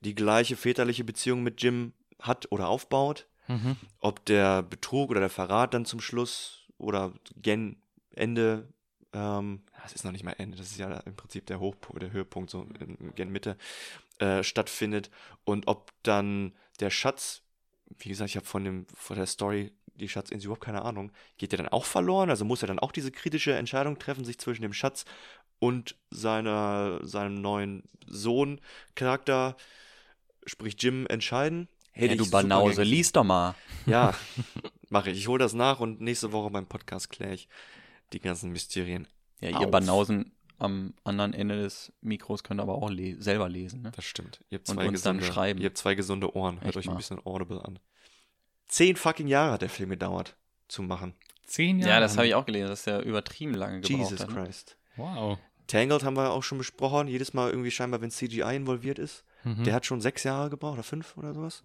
die gleiche väterliche Beziehung mit Jim hat oder aufbaut. Mhm. Ob der Betrug oder der Verrat dann zum Schluss oder gen Ende, ähm, das ist noch nicht mal Ende, das ist ja im Prinzip der Hochpunkt, der Höhepunkt, so in, in Mitte, äh, stattfindet und ob dann der Schatz, wie gesagt, ich habe von dem, von der Story die Schatzinsel überhaupt keine Ahnung, geht der dann auch verloren? Also muss er dann auch diese kritische Entscheidung treffen, sich zwischen dem Schatz und seiner, seinem neuen Sohn-Charakter, sprich Jim, entscheiden? Hey, Hätte du Banause, lies doch mal. ja, [laughs] mache ich. Ich hole das nach und nächste Woche beim Podcast kläre ich die ganzen Mysterien. Ja, ihr Auf. Banausen am anderen Ende des Mikros könnt aber auch le selber lesen. Ne? Das stimmt. Ihr habt Und zwei, uns dann gesunde, schreiben. Ihr habt zwei gesunde Ohren. Hört Echt euch ein mal. bisschen Audible an. Zehn fucking Jahre hat der Film gedauert zu machen. Zehn Jahre. Ja, das habe ich auch gelesen, dass der übertrieben lange gebraucht Jesus hat. ne? Christ. Wow. Tangled haben wir auch schon besprochen. Jedes Mal irgendwie scheinbar, wenn CGI involviert ist. Mhm. Der hat schon sechs Jahre gebraucht oder fünf oder sowas.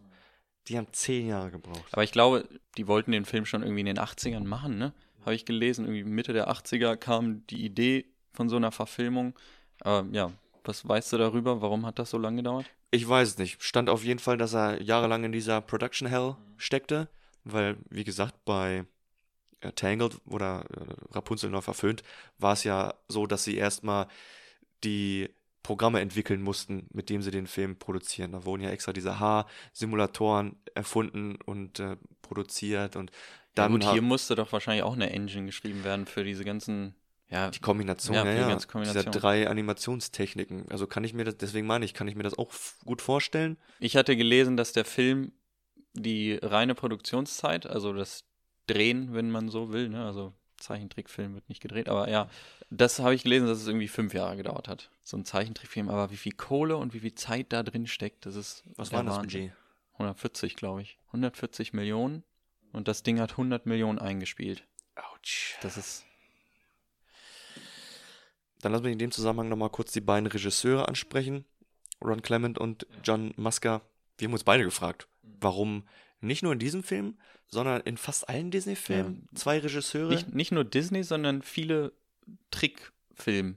Die haben zehn Jahre gebraucht. Aber ich glaube, die wollten den Film schon irgendwie in den 80ern machen, ne? Habe ich gelesen, irgendwie Mitte der 80er kam die Idee von so einer Verfilmung. Aber ja, was weißt du darüber? Warum hat das so lange gedauert? Ich weiß es nicht. Stand auf jeden Fall, dass er jahrelang in dieser Production Hell steckte, weil, wie gesagt, bei äh, Tangled oder äh, Rapunzel noch verföhnt, war es ja so, dass sie erstmal die Programme entwickeln mussten, mit dem sie den Film produzieren. Da wurden ja extra diese Haarsimulatoren erfunden und äh, produziert und dann ja, gut, hier musste doch wahrscheinlich auch eine Engine geschrieben werden für diese ganzen, ja, die Kombination, Ja, ja, ganze dieser Kombination. drei Animationstechniken. Also kann ich mir das, deswegen meine ich, kann ich mir das auch gut vorstellen. Ich hatte gelesen, dass der Film die reine Produktionszeit, also das Drehen, wenn man so will, ne, also Zeichentrickfilm wird nicht gedreht, aber ja, das habe ich gelesen, dass es irgendwie fünf Jahre gedauert hat. So ein Zeichentrickfilm, aber wie viel Kohle und wie viel Zeit da drin steckt, das ist. Was war das. Budget? 140, glaube ich. 140 Millionen und das Ding hat 100 Millionen eingespielt. Autsch. Das ist. Dann lassen wir in dem Zusammenhang nochmal kurz die beiden Regisseure ansprechen. Ron Clement und John Musker. Wir haben uns beide gefragt, warum nicht nur in diesem Film, sondern in fast allen Disney-Filmen zwei Regisseure. Nicht, nicht nur Disney, sondern viele Trickfilme.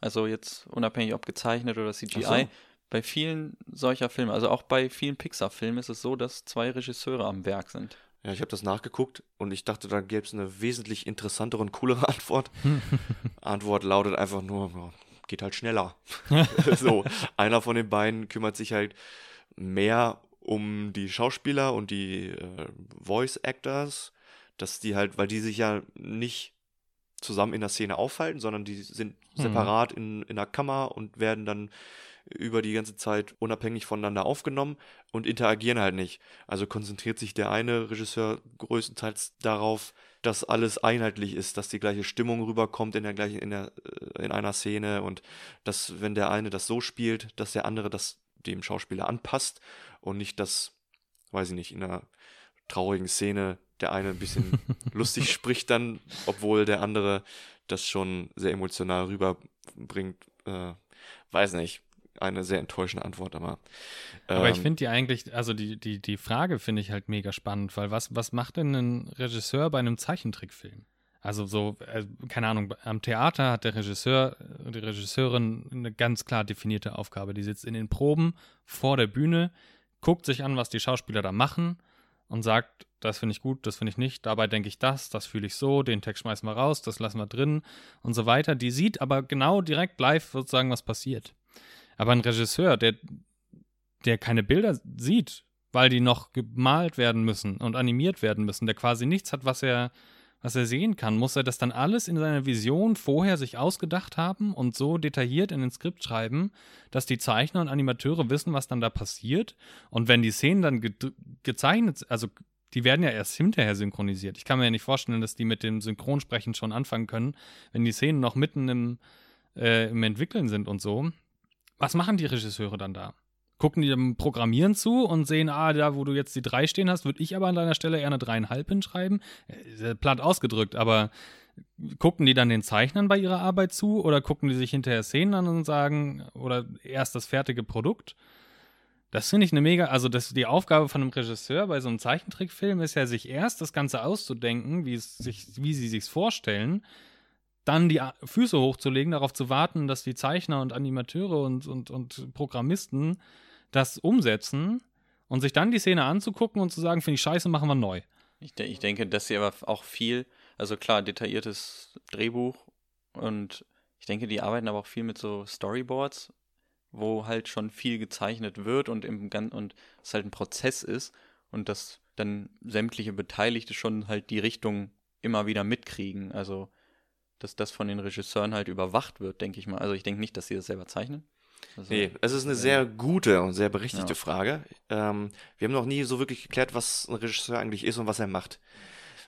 Also jetzt unabhängig ob gezeichnet oder CGI. So. Bei vielen solcher Filme, also auch bei vielen Pixar-Filmen ist es so, dass zwei Regisseure am Werk sind. Ja, ich habe das nachgeguckt und ich dachte, da gäbe es eine wesentlich interessantere und coolere [laughs] Antwort. Antwort lautet einfach nur, geht halt schneller. [laughs] so, einer von den beiden kümmert sich halt mehr um die Schauspieler und die äh, Voice Actors, dass die halt, weil die sich ja nicht zusammen in der Szene aufhalten, sondern die sind Mhm. separat in, in der Kammer und werden dann über die ganze Zeit unabhängig voneinander aufgenommen und interagieren halt nicht. Also konzentriert sich der eine Regisseur größtenteils darauf, dass alles einheitlich ist, dass die gleiche Stimmung rüberkommt in der gleichen, in der, äh, in einer Szene und dass, wenn der eine das so spielt, dass der andere das dem Schauspieler anpasst und nicht das, weiß ich nicht, in einer traurigen Szene der eine ein bisschen [laughs] lustig spricht dann, obwohl der andere das schon sehr emotional rüberbringt. Äh, weiß nicht. Eine sehr enttäuschende Antwort, aber. Aber ich ähm, finde die eigentlich, also die, die, die Frage finde ich halt mega spannend, weil was, was macht denn ein Regisseur bei einem Zeichentrickfilm? Also so, äh, keine Ahnung, am Theater hat der Regisseur, die Regisseurin eine ganz klar definierte Aufgabe. Die sitzt in den Proben vor der Bühne, guckt sich an, was die Schauspieler da machen und sagt, das finde ich gut, das finde ich nicht, dabei denke ich das, das fühle ich so, den Text schmeißen wir raus, das lassen wir drin und so weiter. Die sieht aber genau direkt live sozusagen, was passiert. Aber ein Regisseur, der, der keine Bilder sieht, weil die noch gemalt werden müssen und animiert werden müssen, der quasi nichts hat, was er, was er sehen kann, muss er das dann alles in seiner Vision vorher sich ausgedacht haben und so detailliert in den Skript schreiben, dass die Zeichner und Animateure wissen, was dann da passiert. Und wenn die Szenen dann ge gezeichnet, also die werden ja erst hinterher synchronisiert. Ich kann mir ja nicht vorstellen, dass die mit dem Synchronsprechen schon anfangen können, wenn die Szenen noch mitten im, äh, im Entwickeln sind und so. Was machen die Regisseure dann da? Gucken die dem Programmieren zu und sehen, ah, da, wo du jetzt die drei stehen hast, würde ich aber an deiner Stelle eher eine dreieinhalb hinschreiben. Äh, platt ausgedrückt, aber gucken die dann den Zeichnern bei ihrer Arbeit zu oder gucken die sich hinterher Szenen an und sagen, oder erst das fertige Produkt? Das finde ich eine mega, also das, die Aufgabe von einem Regisseur bei so einem Zeichentrickfilm ist ja, sich erst das Ganze auszudenken, wie, es sich, wie sie sich vorstellen, dann die Füße hochzulegen, darauf zu warten, dass die Zeichner und Animateure und, und, und Programmisten das umsetzen und sich dann die Szene anzugucken und zu sagen, finde ich scheiße, machen wir neu. Ich, de ich denke, dass sie aber auch viel Also klar, detailliertes Drehbuch und ich denke, die arbeiten aber auch viel mit so Storyboards, wo halt schon viel gezeichnet wird und im und es halt ein Prozess ist und dass dann sämtliche Beteiligte schon halt die Richtung immer wieder mitkriegen. Also dass das von den Regisseuren halt überwacht wird, denke ich mal. Also ich denke nicht, dass sie das selber zeichnen. Also, Nee, es ist eine sehr gute und sehr berechtigte Ja. Frage. Ähm, wir haben noch nie so wirklich geklärt, was ein Regisseur eigentlich ist und was er macht.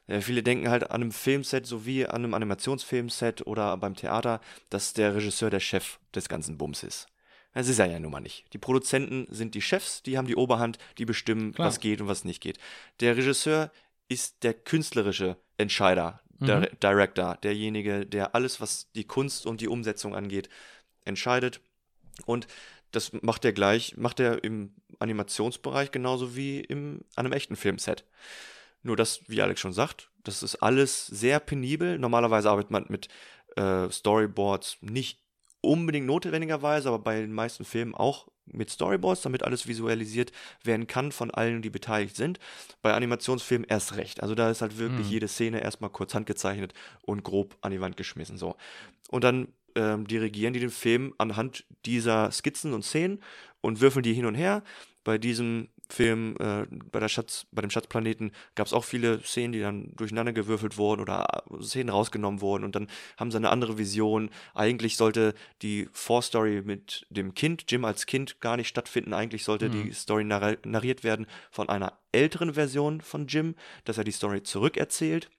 Äh, viele denken halt an einem Filmset sowie an einem Animationsfilmset oder beim Theater, dass der Regisseur der Chef des ganzen Bums ist. Das ist er ja nun mal nicht. Die Produzenten sind die Chefs, die haben die Oberhand, die bestimmen, Klar. was geht und was nicht geht. Der Regisseur ist der künstlerische Entscheider, der Mhm. Director, derjenige, der alles, was die Kunst und die Umsetzung angeht, entscheidet. Und das macht er gleich, macht er im Animationsbereich genauso wie im, an einem echten Filmset. Nur das, wie Alex schon sagt, das ist alles sehr penibel. Normalerweise arbeitet man mit äh, Storyboards nicht unbedingt notwendigerweise, aber bei den meisten Filmen auch mit Storyboards, damit alles visualisiert werden kann von allen, die beteiligt sind. Bei Animationsfilmen erst recht. Also da ist halt wirklich Mhm. jede Szene erstmal kurz handgezeichnet und grob an die Wand geschmissen. So. Und dann ähm, dirigieren die den Film anhand dieser Skizzen und Szenen und würfeln die hin und her. Bei diesem Film, äh, bei, der Schatz, bei dem Schatzplaneten, gab es auch viele Szenen, die dann durcheinander gewürfelt wurden oder äh, Szenen rausgenommen wurden und dann haben sie eine andere Vision. Eigentlich sollte die Vorstory mit dem Kind, Jim als Kind, gar nicht stattfinden. Eigentlich sollte die Story narr narriert werden von einer älteren Version von Jim, dass er die Story zurückerzählt.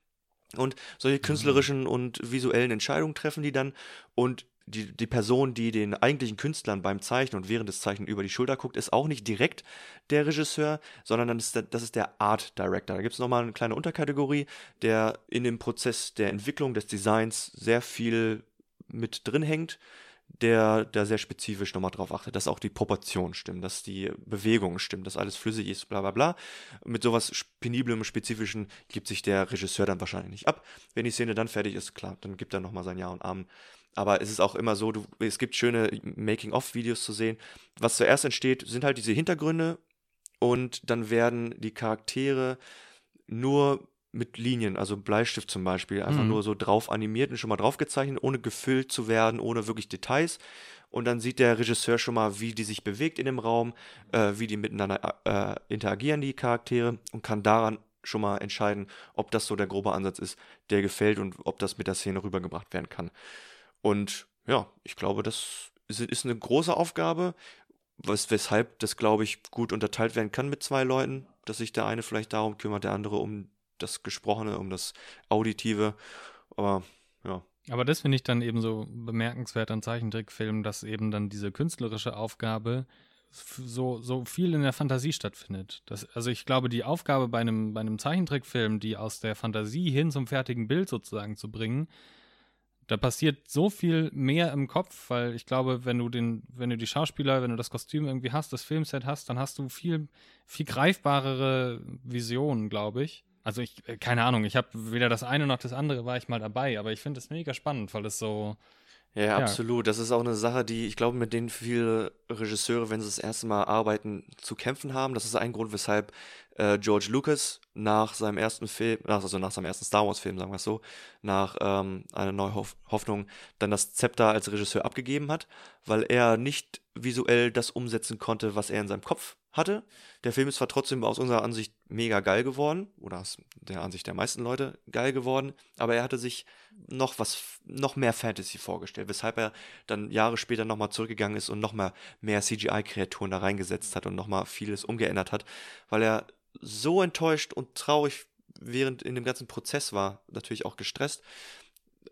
Und solche künstlerischen und visuellen Entscheidungen treffen die dann. Und die, die Person, die den eigentlichen Künstlern beim Zeichnen und während des Zeichnen über die Schulter guckt, ist auch nicht direkt der Regisseur, sondern dann ist der, das ist der Art Director. Da gibt es nochmal eine kleine Unterkategorie, der in dem Prozess der Entwicklung des Designs sehr viel mit drin hängt, der da sehr spezifisch nochmal drauf achtet, dass auch die Proportionen stimmen, dass die Bewegungen stimmen, dass alles flüssig ist, bla bla bla. Mit sowas peniblem, spezifischen gibt sich der Regisseur dann wahrscheinlich nicht ab. Wenn die Szene dann fertig ist, klar, dann gibt er nochmal sein Ja und Amen. Aber es ist auch immer so, du, es gibt schöne Making-of-Videos zu sehen. Was zuerst entsteht, sind halt diese Hintergründe und dann werden die Charaktere nur mit Linien, also Bleistift zum Beispiel, einfach Mhm. nur so drauf animiert und schon mal drauf gezeichnet, ohne gefüllt zu werden, ohne wirklich Details. Und dann sieht der Regisseur schon mal, wie die sich bewegt in dem Raum, äh, wie die miteinander äh, interagieren, die Charaktere, und kann daran schon mal entscheiden, ob das so der grobe Ansatz ist, der gefällt und ob das mit der Szene rübergebracht werden kann. Und ja, ich glaube, das ist, eine große Aufgabe, was, weshalb das, glaube ich, gut unterteilt werden kann mit zwei Leuten, dass sich der eine vielleicht darum kümmert, der andere um das Gesprochene, um das Auditive. Aber ja, Aber das finde ich dann eben so bemerkenswert an Zeichentrickfilmen, dass eben dann diese künstlerische Aufgabe so, so viel in der Fantasie stattfindet. Das, also ich glaube, die Aufgabe bei einem, bei einem Zeichentrickfilm, die aus der Fantasie hin zum fertigen Bild sozusagen zu bringen, da passiert so viel mehr im Kopf, weil ich glaube, wenn du den, wenn du die Schauspieler, wenn du das Kostüm irgendwie hast, das Filmset hast, dann hast du viel, viel greifbarere Visionen, glaube ich. Also ich, äh, keine Ahnung, ich habe weder das eine noch das andere war ich mal dabei, aber ich finde es mega spannend, weil es so, Ja, absolut. Das ist auch eine Sache, die ich glaube, mit denen viele Regisseure, wenn sie das erste Mal arbeiten, zu kämpfen haben. Das ist ein Grund, weshalb äh, George Lucas nach seinem ersten Film, also nach seinem ersten Star Wars-Film, sagen wir es so, nach ähm, Eine neue Hoff Hoffnung, dann das Zepter als Regisseur abgegeben hat, weil er nicht visuell das umsetzen konnte, was er in seinem Kopf hatte. Der Film ist zwar trotzdem aus unserer Ansicht mega geil geworden, oder aus der Ansicht der meisten Leute geil geworden, aber er hatte sich noch was, noch mehr Fantasy vorgestellt, weshalb er dann Jahre später nochmal zurückgegangen ist und nochmal mehr CGI-Kreaturen da reingesetzt hat und nochmal vieles umgeändert hat, weil er so enttäuscht und traurig während in dem ganzen Prozess war, natürlich auch gestresst,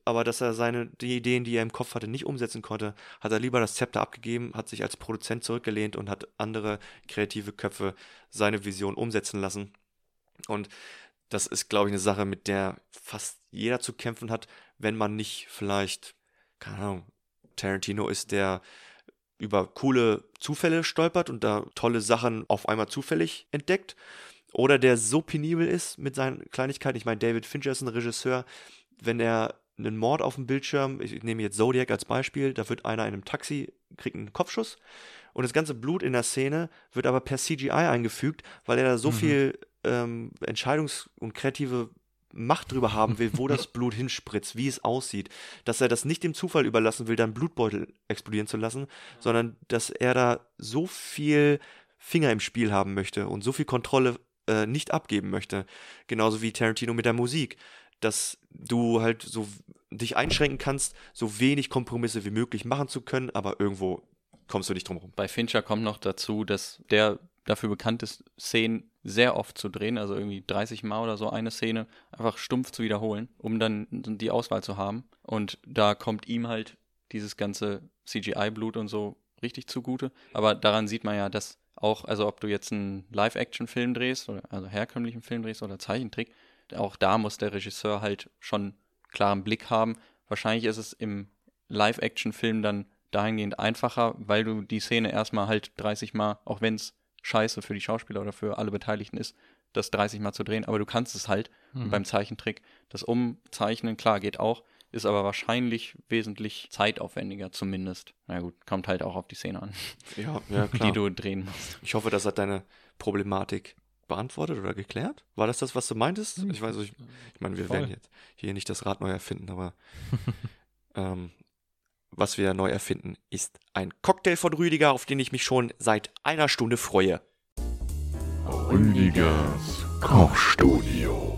aber dass er seine die Ideen, die er im Kopf hatte, nicht umsetzen konnte, hat er lieber das Zepter abgegeben, hat sich als Produzent zurückgelehnt und hat andere kreative Köpfe seine Vision umsetzen lassen. Und das ist, glaube ich, eine Sache, mit der fast jeder zu kämpfen hat, wenn man nicht vielleicht, keine Ahnung, Tarantino ist, der über coole Zufälle stolpert und da tolle Sachen auf einmal zufällig entdeckt. Oder der so penibel ist mit seinen Kleinigkeiten. Ich meine, David Fincher ist ein Regisseur, wenn er einen Mord auf dem Bildschirm, ich nehme jetzt Zodiac als Beispiel, da wird einer in einem Taxi, kriegt einen Kopfschuss und das ganze Blut in der Szene wird aber per CGI eingefügt, weil er da so Mhm. viel ähm, Entscheidungs- und kreative Macht drüber haben will, wo das [laughs] Blut hinspritzt, wie es aussieht. Dass er das nicht dem Zufall überlassen will, dann Blutbeutel explodieren zu lassen, sondern dass er da so viel Finger im Spiel haben möchte und so viel Kontrolle äh, nicht abgeben möchte. Genauso wie Tarantino mit der Musik. Dass du halt so dich einschränken kannst, so wenig Kompromisse wie möglich machen zu können, aber irgendwo kommst du nicht drum rum. Bei Fincher kommt noch dazu, dass der dafür bekannt ist, Szenen sehr oft zu drehen, also irgendwie 30 Mal oder so eine Szene einfach stumpf zu wiederholen, um dann die Auswahl zu haben. Und da kommt ihm halt dieses ganze CGI-Blut und so richtig zugute. Aber daran sieht man ja, dass auch, also ob du jetzt einen Live-Action-Film drehst, oder also herkömmlichen Film drehst oder Zeichentrick, auch da muss der Regisseur halt schon klaren Blick haben. Wahrscheinlich ist es im Live-Action-Film dann dahingehend einfacher, weil du die Szene erstmal halt 30 Mal, auch wenn es scheiße für die Schauspieler oder für alle Beteiligten ist, das 30 Mal zu drehen, aber du kannst es halt. Mhm. Beim Zeichentrick, das Umzeichnen, klar, geht auch, ist aber wahrscheinlich wesentlich zeitaufwendiger zumindest. Na gut, kommt halt auch auf die Szene an, Ja, ja, [laughs] die du drehen musst. Ich hoffe, das hat deine Problematik beantwortet oder geklärt. War das das, was du meintest? Hm. Ich weiß, ich, ich meine, wir Voll. werden jetzt hier nicht das Rad neu erfinden, aber [laughs] ähm, was wir neu erfinden, ist ein Cocktail von Rüdiger, auf den ich mich schon seit einer Stunde freue. Rüdigers Kochstudio.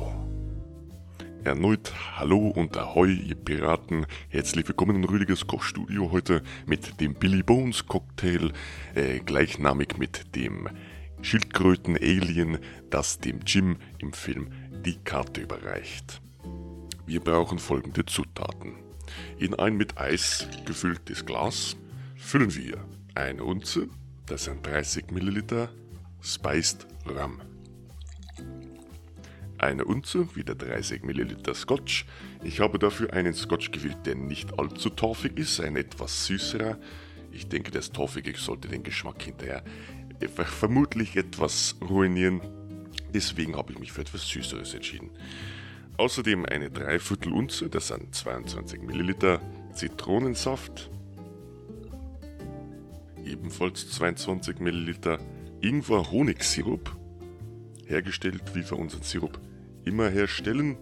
Erneut Hallo und Ahoi, ihr Piraten. Herzlich willkommen in Rüdigers Kochstudio heute mit dem Billy Bones Cocktail, äh, gleichnamig mit dem Schildkröten-Alien, das dem Jim im Film die Karte überreicht. Wir brauchen folgende Zutaten. In ein mit Eis gefülltes Glas füllen wir eine Unze, das sind 30 Milliliter, Spiced Rum. Eine Unze, wieder 30 Milliliter Scotch. Ich habe dafür einen Scotch gewählt, der nicht allzu torfig ist, ein etwas süßerer. Ich denke, das Torfige sollte den Geschmack hinterher vermutlich etwas ruinieren. Deswegen habe ich mich für etwas Süßeres entschieden. Außerdem eine Dreiviertel Unze, das sind 22 Milliliter Zitronensaft. Ebenfalls 22 Milliliter Ingwer-Honigsirup. Hergestellt, wie wir unseren Sirup immer herstellen.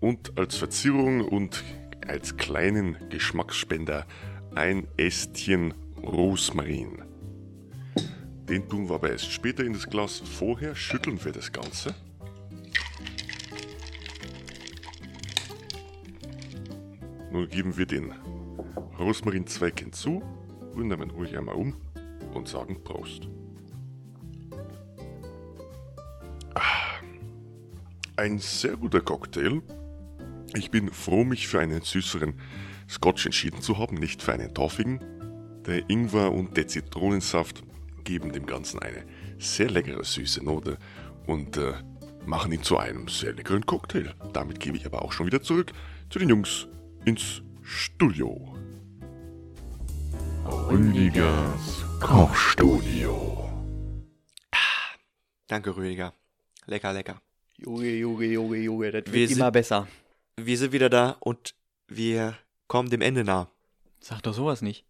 Und als Verzierung und als kleinen Geschmacksspender ein Ästchen Rosmarin. Den tun wir aber erst später in das Glas. Vorher schütteln wir das Ganze. Nun geben wir den Rosmarinzweig hinzu, rühren ihn ruhig einmal um und sagen Prost. Ah, Ein sehr guter Cocktail. Ich bin froh, mich für einen süßeren Scotch entschieden zu haben, nicht für einen torfigen. Der Ingwer und der Zitronensaft geben dem Ganzen eine sehr leckere süße Note und äh, machen ihn zu einem sehr leckeren Cocktail. Damit gebe ich aber auch schon wieder zurück zu den Jungs ins Studio. Rüdigers Kochstudio. Danke, Rüdiger. Lecker, lecker. Junge, Junge, Junge, Junge, das Wir sind- besser. Wir sind wieder da und wir kommen dem Ende nah. Sag doch sowas nicht.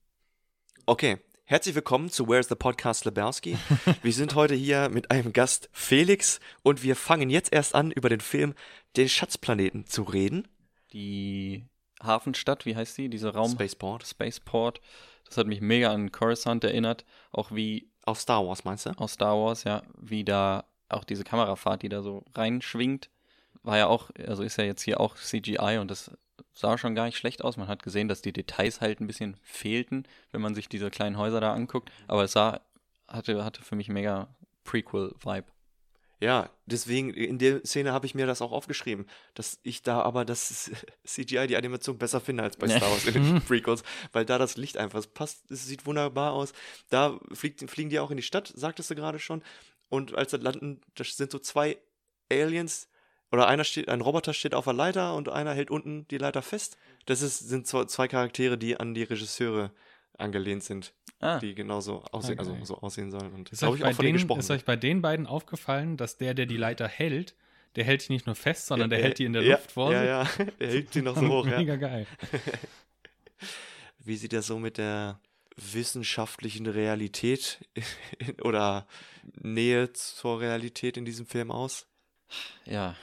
Okay, herzlich willkommen zu Where's the Podcast Lebowski. wir sind heute hier mit einem Gast Felix und wir fangen jetzt erst an, über den Film Den Schatzplaneten zu reden. Die Hafenstadt, wie heißt die? Diese Raum Spaceport. Spaceport. Das hat mich mega an Coruscant erinnert. Auch wie Aus Star Wars, meinst du? aus Star Wars, ja, wie da auch diese Kamerafahrt, die da so reinschwingt, war ja auch, also ist ja jetzt hier auch CGI und das sah schon gar nicht schlecht aus. Man hat gesehen, dass die Details halt ein bisschen fehlten, wenn man sich diese kleinen Häuser da anguckt, aber es sah, hatte, hatte für mich mega Prequel-Vibe. Ja, deswegen in der Szene habe ich mir das auch aufgeschrieben, dass ich da aber das [laughs] CGI, die Animation besser finde als bei. [laughs] Star Wars in den Prequels, weil da das Licht einfach passt, es sieht wunderbar aus. Da fliegt, fliegen die auch in die Stadt, sagtest du gerade schon. Und als sie landen, das sind so zwei Aliens oder einer steht, ein Roboter steht auf der Leiter und einer hält unten die Leiter fest. Das ist, sind zwei, zwei Charaktere, die an die Regisseure angelehnt sind, Ah, die genauso aussehen, also Okay. so aussehen sollen. Und Ist euch, ich bei auch von denen denen, gesprochen. ist euch bei den beiden aufgefallen, dass der, der die Leiter hält, der hält die nicht nur fest, sondern der Ja, hält die in der ja, Luft vor Ja, sich? ja, [laughs] er hält die noch so [laughs] hoch, ja. Mega geil. [laughs] Wie sieht das so mit der wissenschaftlichen Realität oder Nähe zur Realität in diesem Film aus? Ja.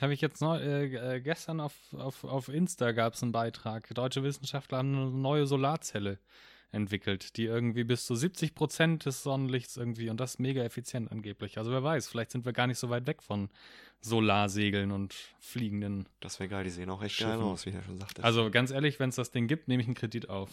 Habe ich jetzt neu, äh, äh, gestern auf, auf, auf Insta gab es einen Beitrag. Deutsche Wissenschaftler haben eine neue Solarzelle entwickelt, die irgendwie bis zu 70 Prozent des Sonnenlichts irgendwie und das mega effizient angeblich. Also wer weiß, vielleicht sind wir gar nicht so weit weg von Solarsegeln und fliegenden. Das wäre geil, die sehen auch echt geil Schiffen. aus, wie er schon sagte. Also ganz ehrlich, wenn es das Ding gibt, nehme ich einen Kredit auf.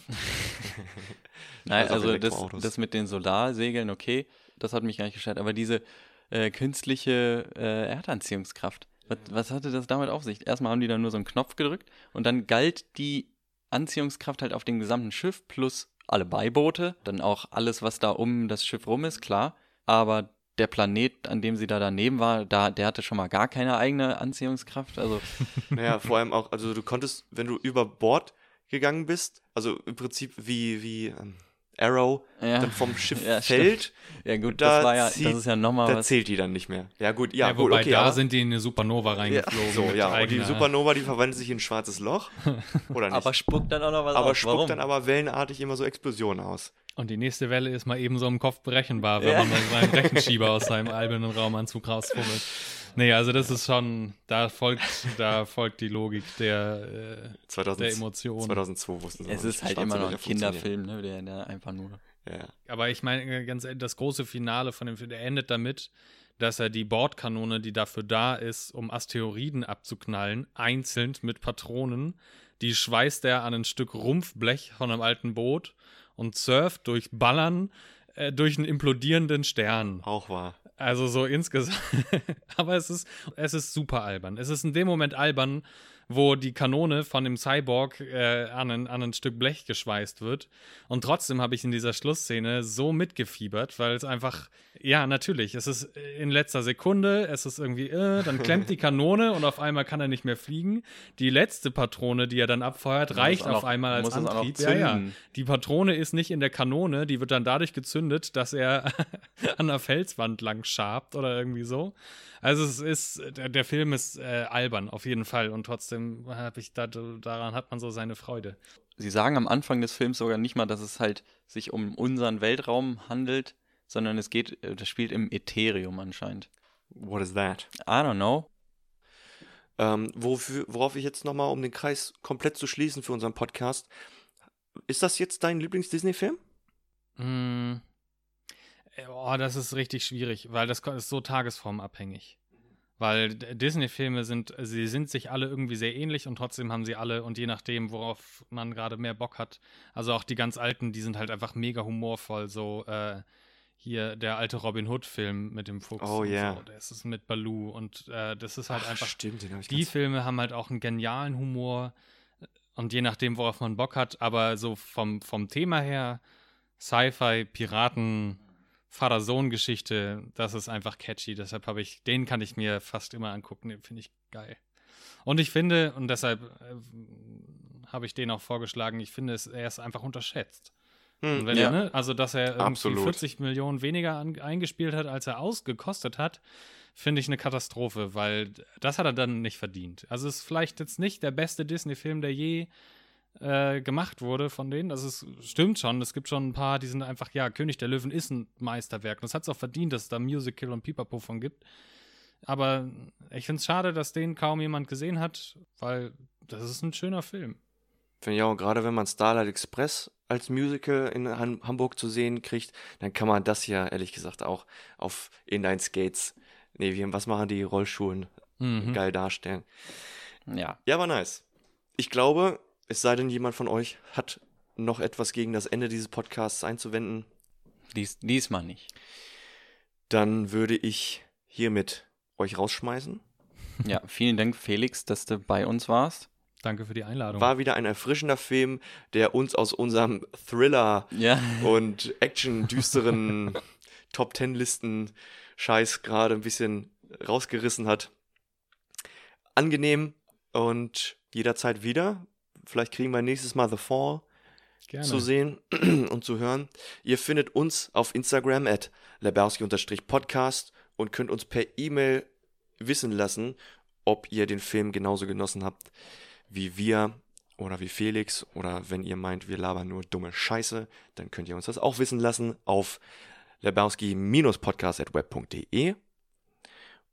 [laughs] Nein, Also das, das mit den Solarsegeln, okay, das hat mich gar nicht gestört. Aber diese äh, künstliche äh, Erdanziehungskraft, was, was hatte das damit auf sich? Erstmal haben die da nur so einen Knopf gedrückt und dann galt die Anziehungskraft halt auf dem gesamten Schiff plus alle Beiboote, dann auch alles, was da um das Schiff rum ist, klar. Aber der Planet, an dem sie da daneben war, da, der hatte schon mal gar keine eigene Anziehungskraft. Also [laughs] Naja, vor allem auch, also du konntest, wenn du über Bord gegangen bist, also im Prinzip wie, wie ähm, Arrow, Ja. dann vom Schiff [laughs] Ja, stimmt. fällt, ja gut, Da das war ja, zieht- das ist ja nochmal da was. zählt die dann nicht mehr. Ja gut, ja, Ja, gut, wobei okay, da aber, sind die in eine Supernova ja, reingeflogen. so, mit ja, und die Supernova, die verwandelt sich in ein schwarzes Loch, [laughs] oder nicht? Aber spuckt dann auch noch was aber aus. spuckt Warum? dann aber wellenartig immer so Explosionen aus. Und die nächste Welle ist mal eben so im Kopf berechenbar, wenn Ja. man mal seinen Rechenschieber aus seinem albernen Raumanzug rausfummelt. [laughs] Nee, also das ist schon, da folgt, da folgt die Logik der, äh, 2000, der Emotionen. 2002 wussten sie Es ist halt immer noch ein Kinderfilm, ne? Der, der einfach nur. Ja. Aber ich meine, äh, ganz ehrlich, das große Finale von dem Film, der endet damit, dass er die Bordkanone, die dafür da ist, um Asteroiden abzuknallen, einzeln mit Patronen, die schweißt er an ein Stück Rumpfblech von einem alten Boot und surft durch Ballern äh, durch einen implodierenden Stern. Auch wahr. Also so insgesamt. [laughs] Aber es ist, es ist super albern. Es ist in dem Moment albern, wo die Kanone von dem Cyborg äh, an, ein, an ein Stück Blech geschweißt wird. Und trotzdem habe ich in dieser Schlussszene so mitgefiebert, weil es einfach, ja, natürlich, es ist in letzter Sekunde, es ist irgendwie, äh, dann klemmt die [laughs] Kanone und auf einmal kann er nicht mehr fliegen. Die letzte Patrone, die er dann abfeuert, reicht auch noch- auf einmal als Antrieb. Ja, ja. Die Patrone ist nicht in der Kanone, die wird dann dadurch gezündet, dass er [laughs] an der Felswand lang schabt oder irgendwie so. Also es ist, der, der Film ist äh, albern auf jeden Fall und trotzdem habe ich da, daran hat man so seine Freude. Sie sagen am Anfang des Films sogar nicht mal, dass es halt sich um unseren Weltraum handelt, sondern es geht, äh, das spielt im Ethereum anscheinend. What is that? I don't know. Ähm, wofür, worauf ich jetzt nochmal, um den Kreis komplett zu schließen für unseren Podcast, ist das jetzt dein Lieblings-Disney-Film? Mm. Äh, Oh, das ist richtig schwierig, weil das ist so tagesformabhängig. Weil Disney-Filme sind, sie sind sich alle irgendwie sehr ähnlich und trotzdem haben sie alle und je nachdem, worauf man gerade mehr Bock hat. Also auch die ganz alten, die sind halt einfach mega humorvoll. So äh, hier der alte Robin Hood-Film mit dem Fuchs. Oh, ja. So. Das ist mit Baloo und äh, das ist halt Ach, einfach stimmt, den habe ich die Filme haben halt auch einen genialen Humor und je nachdem, worauf man Bock hat, aber so vom, vom Thema her, Sci-Fi, Piraten, Vater-Sohn-Geschichte, das ist einfach catchy. Deshalb habe ich, den kann ich mir fast immer angucken, den finde ich geil. Und ich finde, und deshalb äh, habe ich den auch vorgeschlagen, ich finde, es, er ist einfach unterschätzt. Hm, ja. er, ne, also dass er irgendwie Absolut. 40 Millionen weniger an, eingespielt hat, als er ausgekostet hat, finde ich eine Katastrophe, weil das hat er dann nicht verdient. Also es ist vielleicht jetzt nicht der beste Disney-Film, der je äh, gemacht wurde von denen. Das ist, stimmt schon. Es gibt schon ein paar, die sind einfach, ja, König der Löwen ist ein Meisterwerk. Und es hat es auch verdient, dass es da Musical und Pipapo von gibt. Aber ich finde es schade, dass den kaum jemand gesehen hat, weil das ist ein schöner Film. Finde ich auch, gerade wenn man Starlight Express als Musical in Han Hamburg zu sehen kriegt, dann kann man das ja ehrlich gesagt auch auf Inline Skates, nee, wie, was machen die Rollschuhen Mhm. geil darstellen. Ja. Ja, aber nice. Ich glaube, es sei denn, jemand von euch hat noch etwas gegen das Ende dieses Podcasts einzuwenden, Dies, diesmal nicht. dann würde ich hiermit euch rausschmeißen. [laughs] Ja, vielen Dank, Felix, dass du bei uns warst. Danke für die Einladung. War wieder ein erfrischender Film, der uns aus unserem Thriller Ja. und Action-düsteren [laughs] Top Ten Listen Scheiß gerade ein bisschen rausgerissen hat. Angenehm und jederzeit wieder. Vielleicht kriegen wir nächstes Mal The Fall Gerne. zu sehen [clears throat] und zu hören. Ihr findet uns auf Instagram at leberski-podcast und könnt uns per E-Mail wissen lassen, ob ihr den Film genauso genossen habt wie wir oder wie Felix oder wenn ihr meint, wir labern nur dumme Scheiße, dann könnt ihr uns das auch wissen lassen auf lebowski-podcast.web.de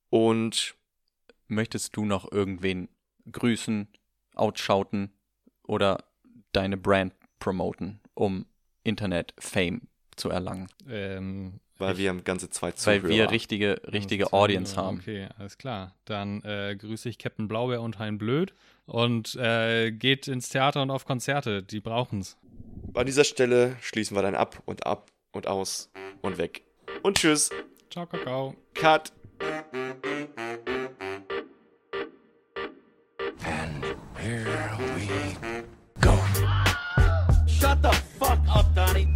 und möchtest du noch irgendwen grüßen, outschauten oder deine Brand promoten, um Internet-Fame zu erlangen? Ähm, Weil wir haben ganze zwei Zuhörer. Weil wir richtige, richtige Audience haben. Okay, alles klar. Dann äh, grüße ich Captain Blaubeer und Hein Blöd und äh, geht ins Theater und auf Konzerte. Die brauchen's. An dieser Stelle schließen wir dann ab und ab und aus und weg. Und tschüss. Ciao, Kakao. Cut.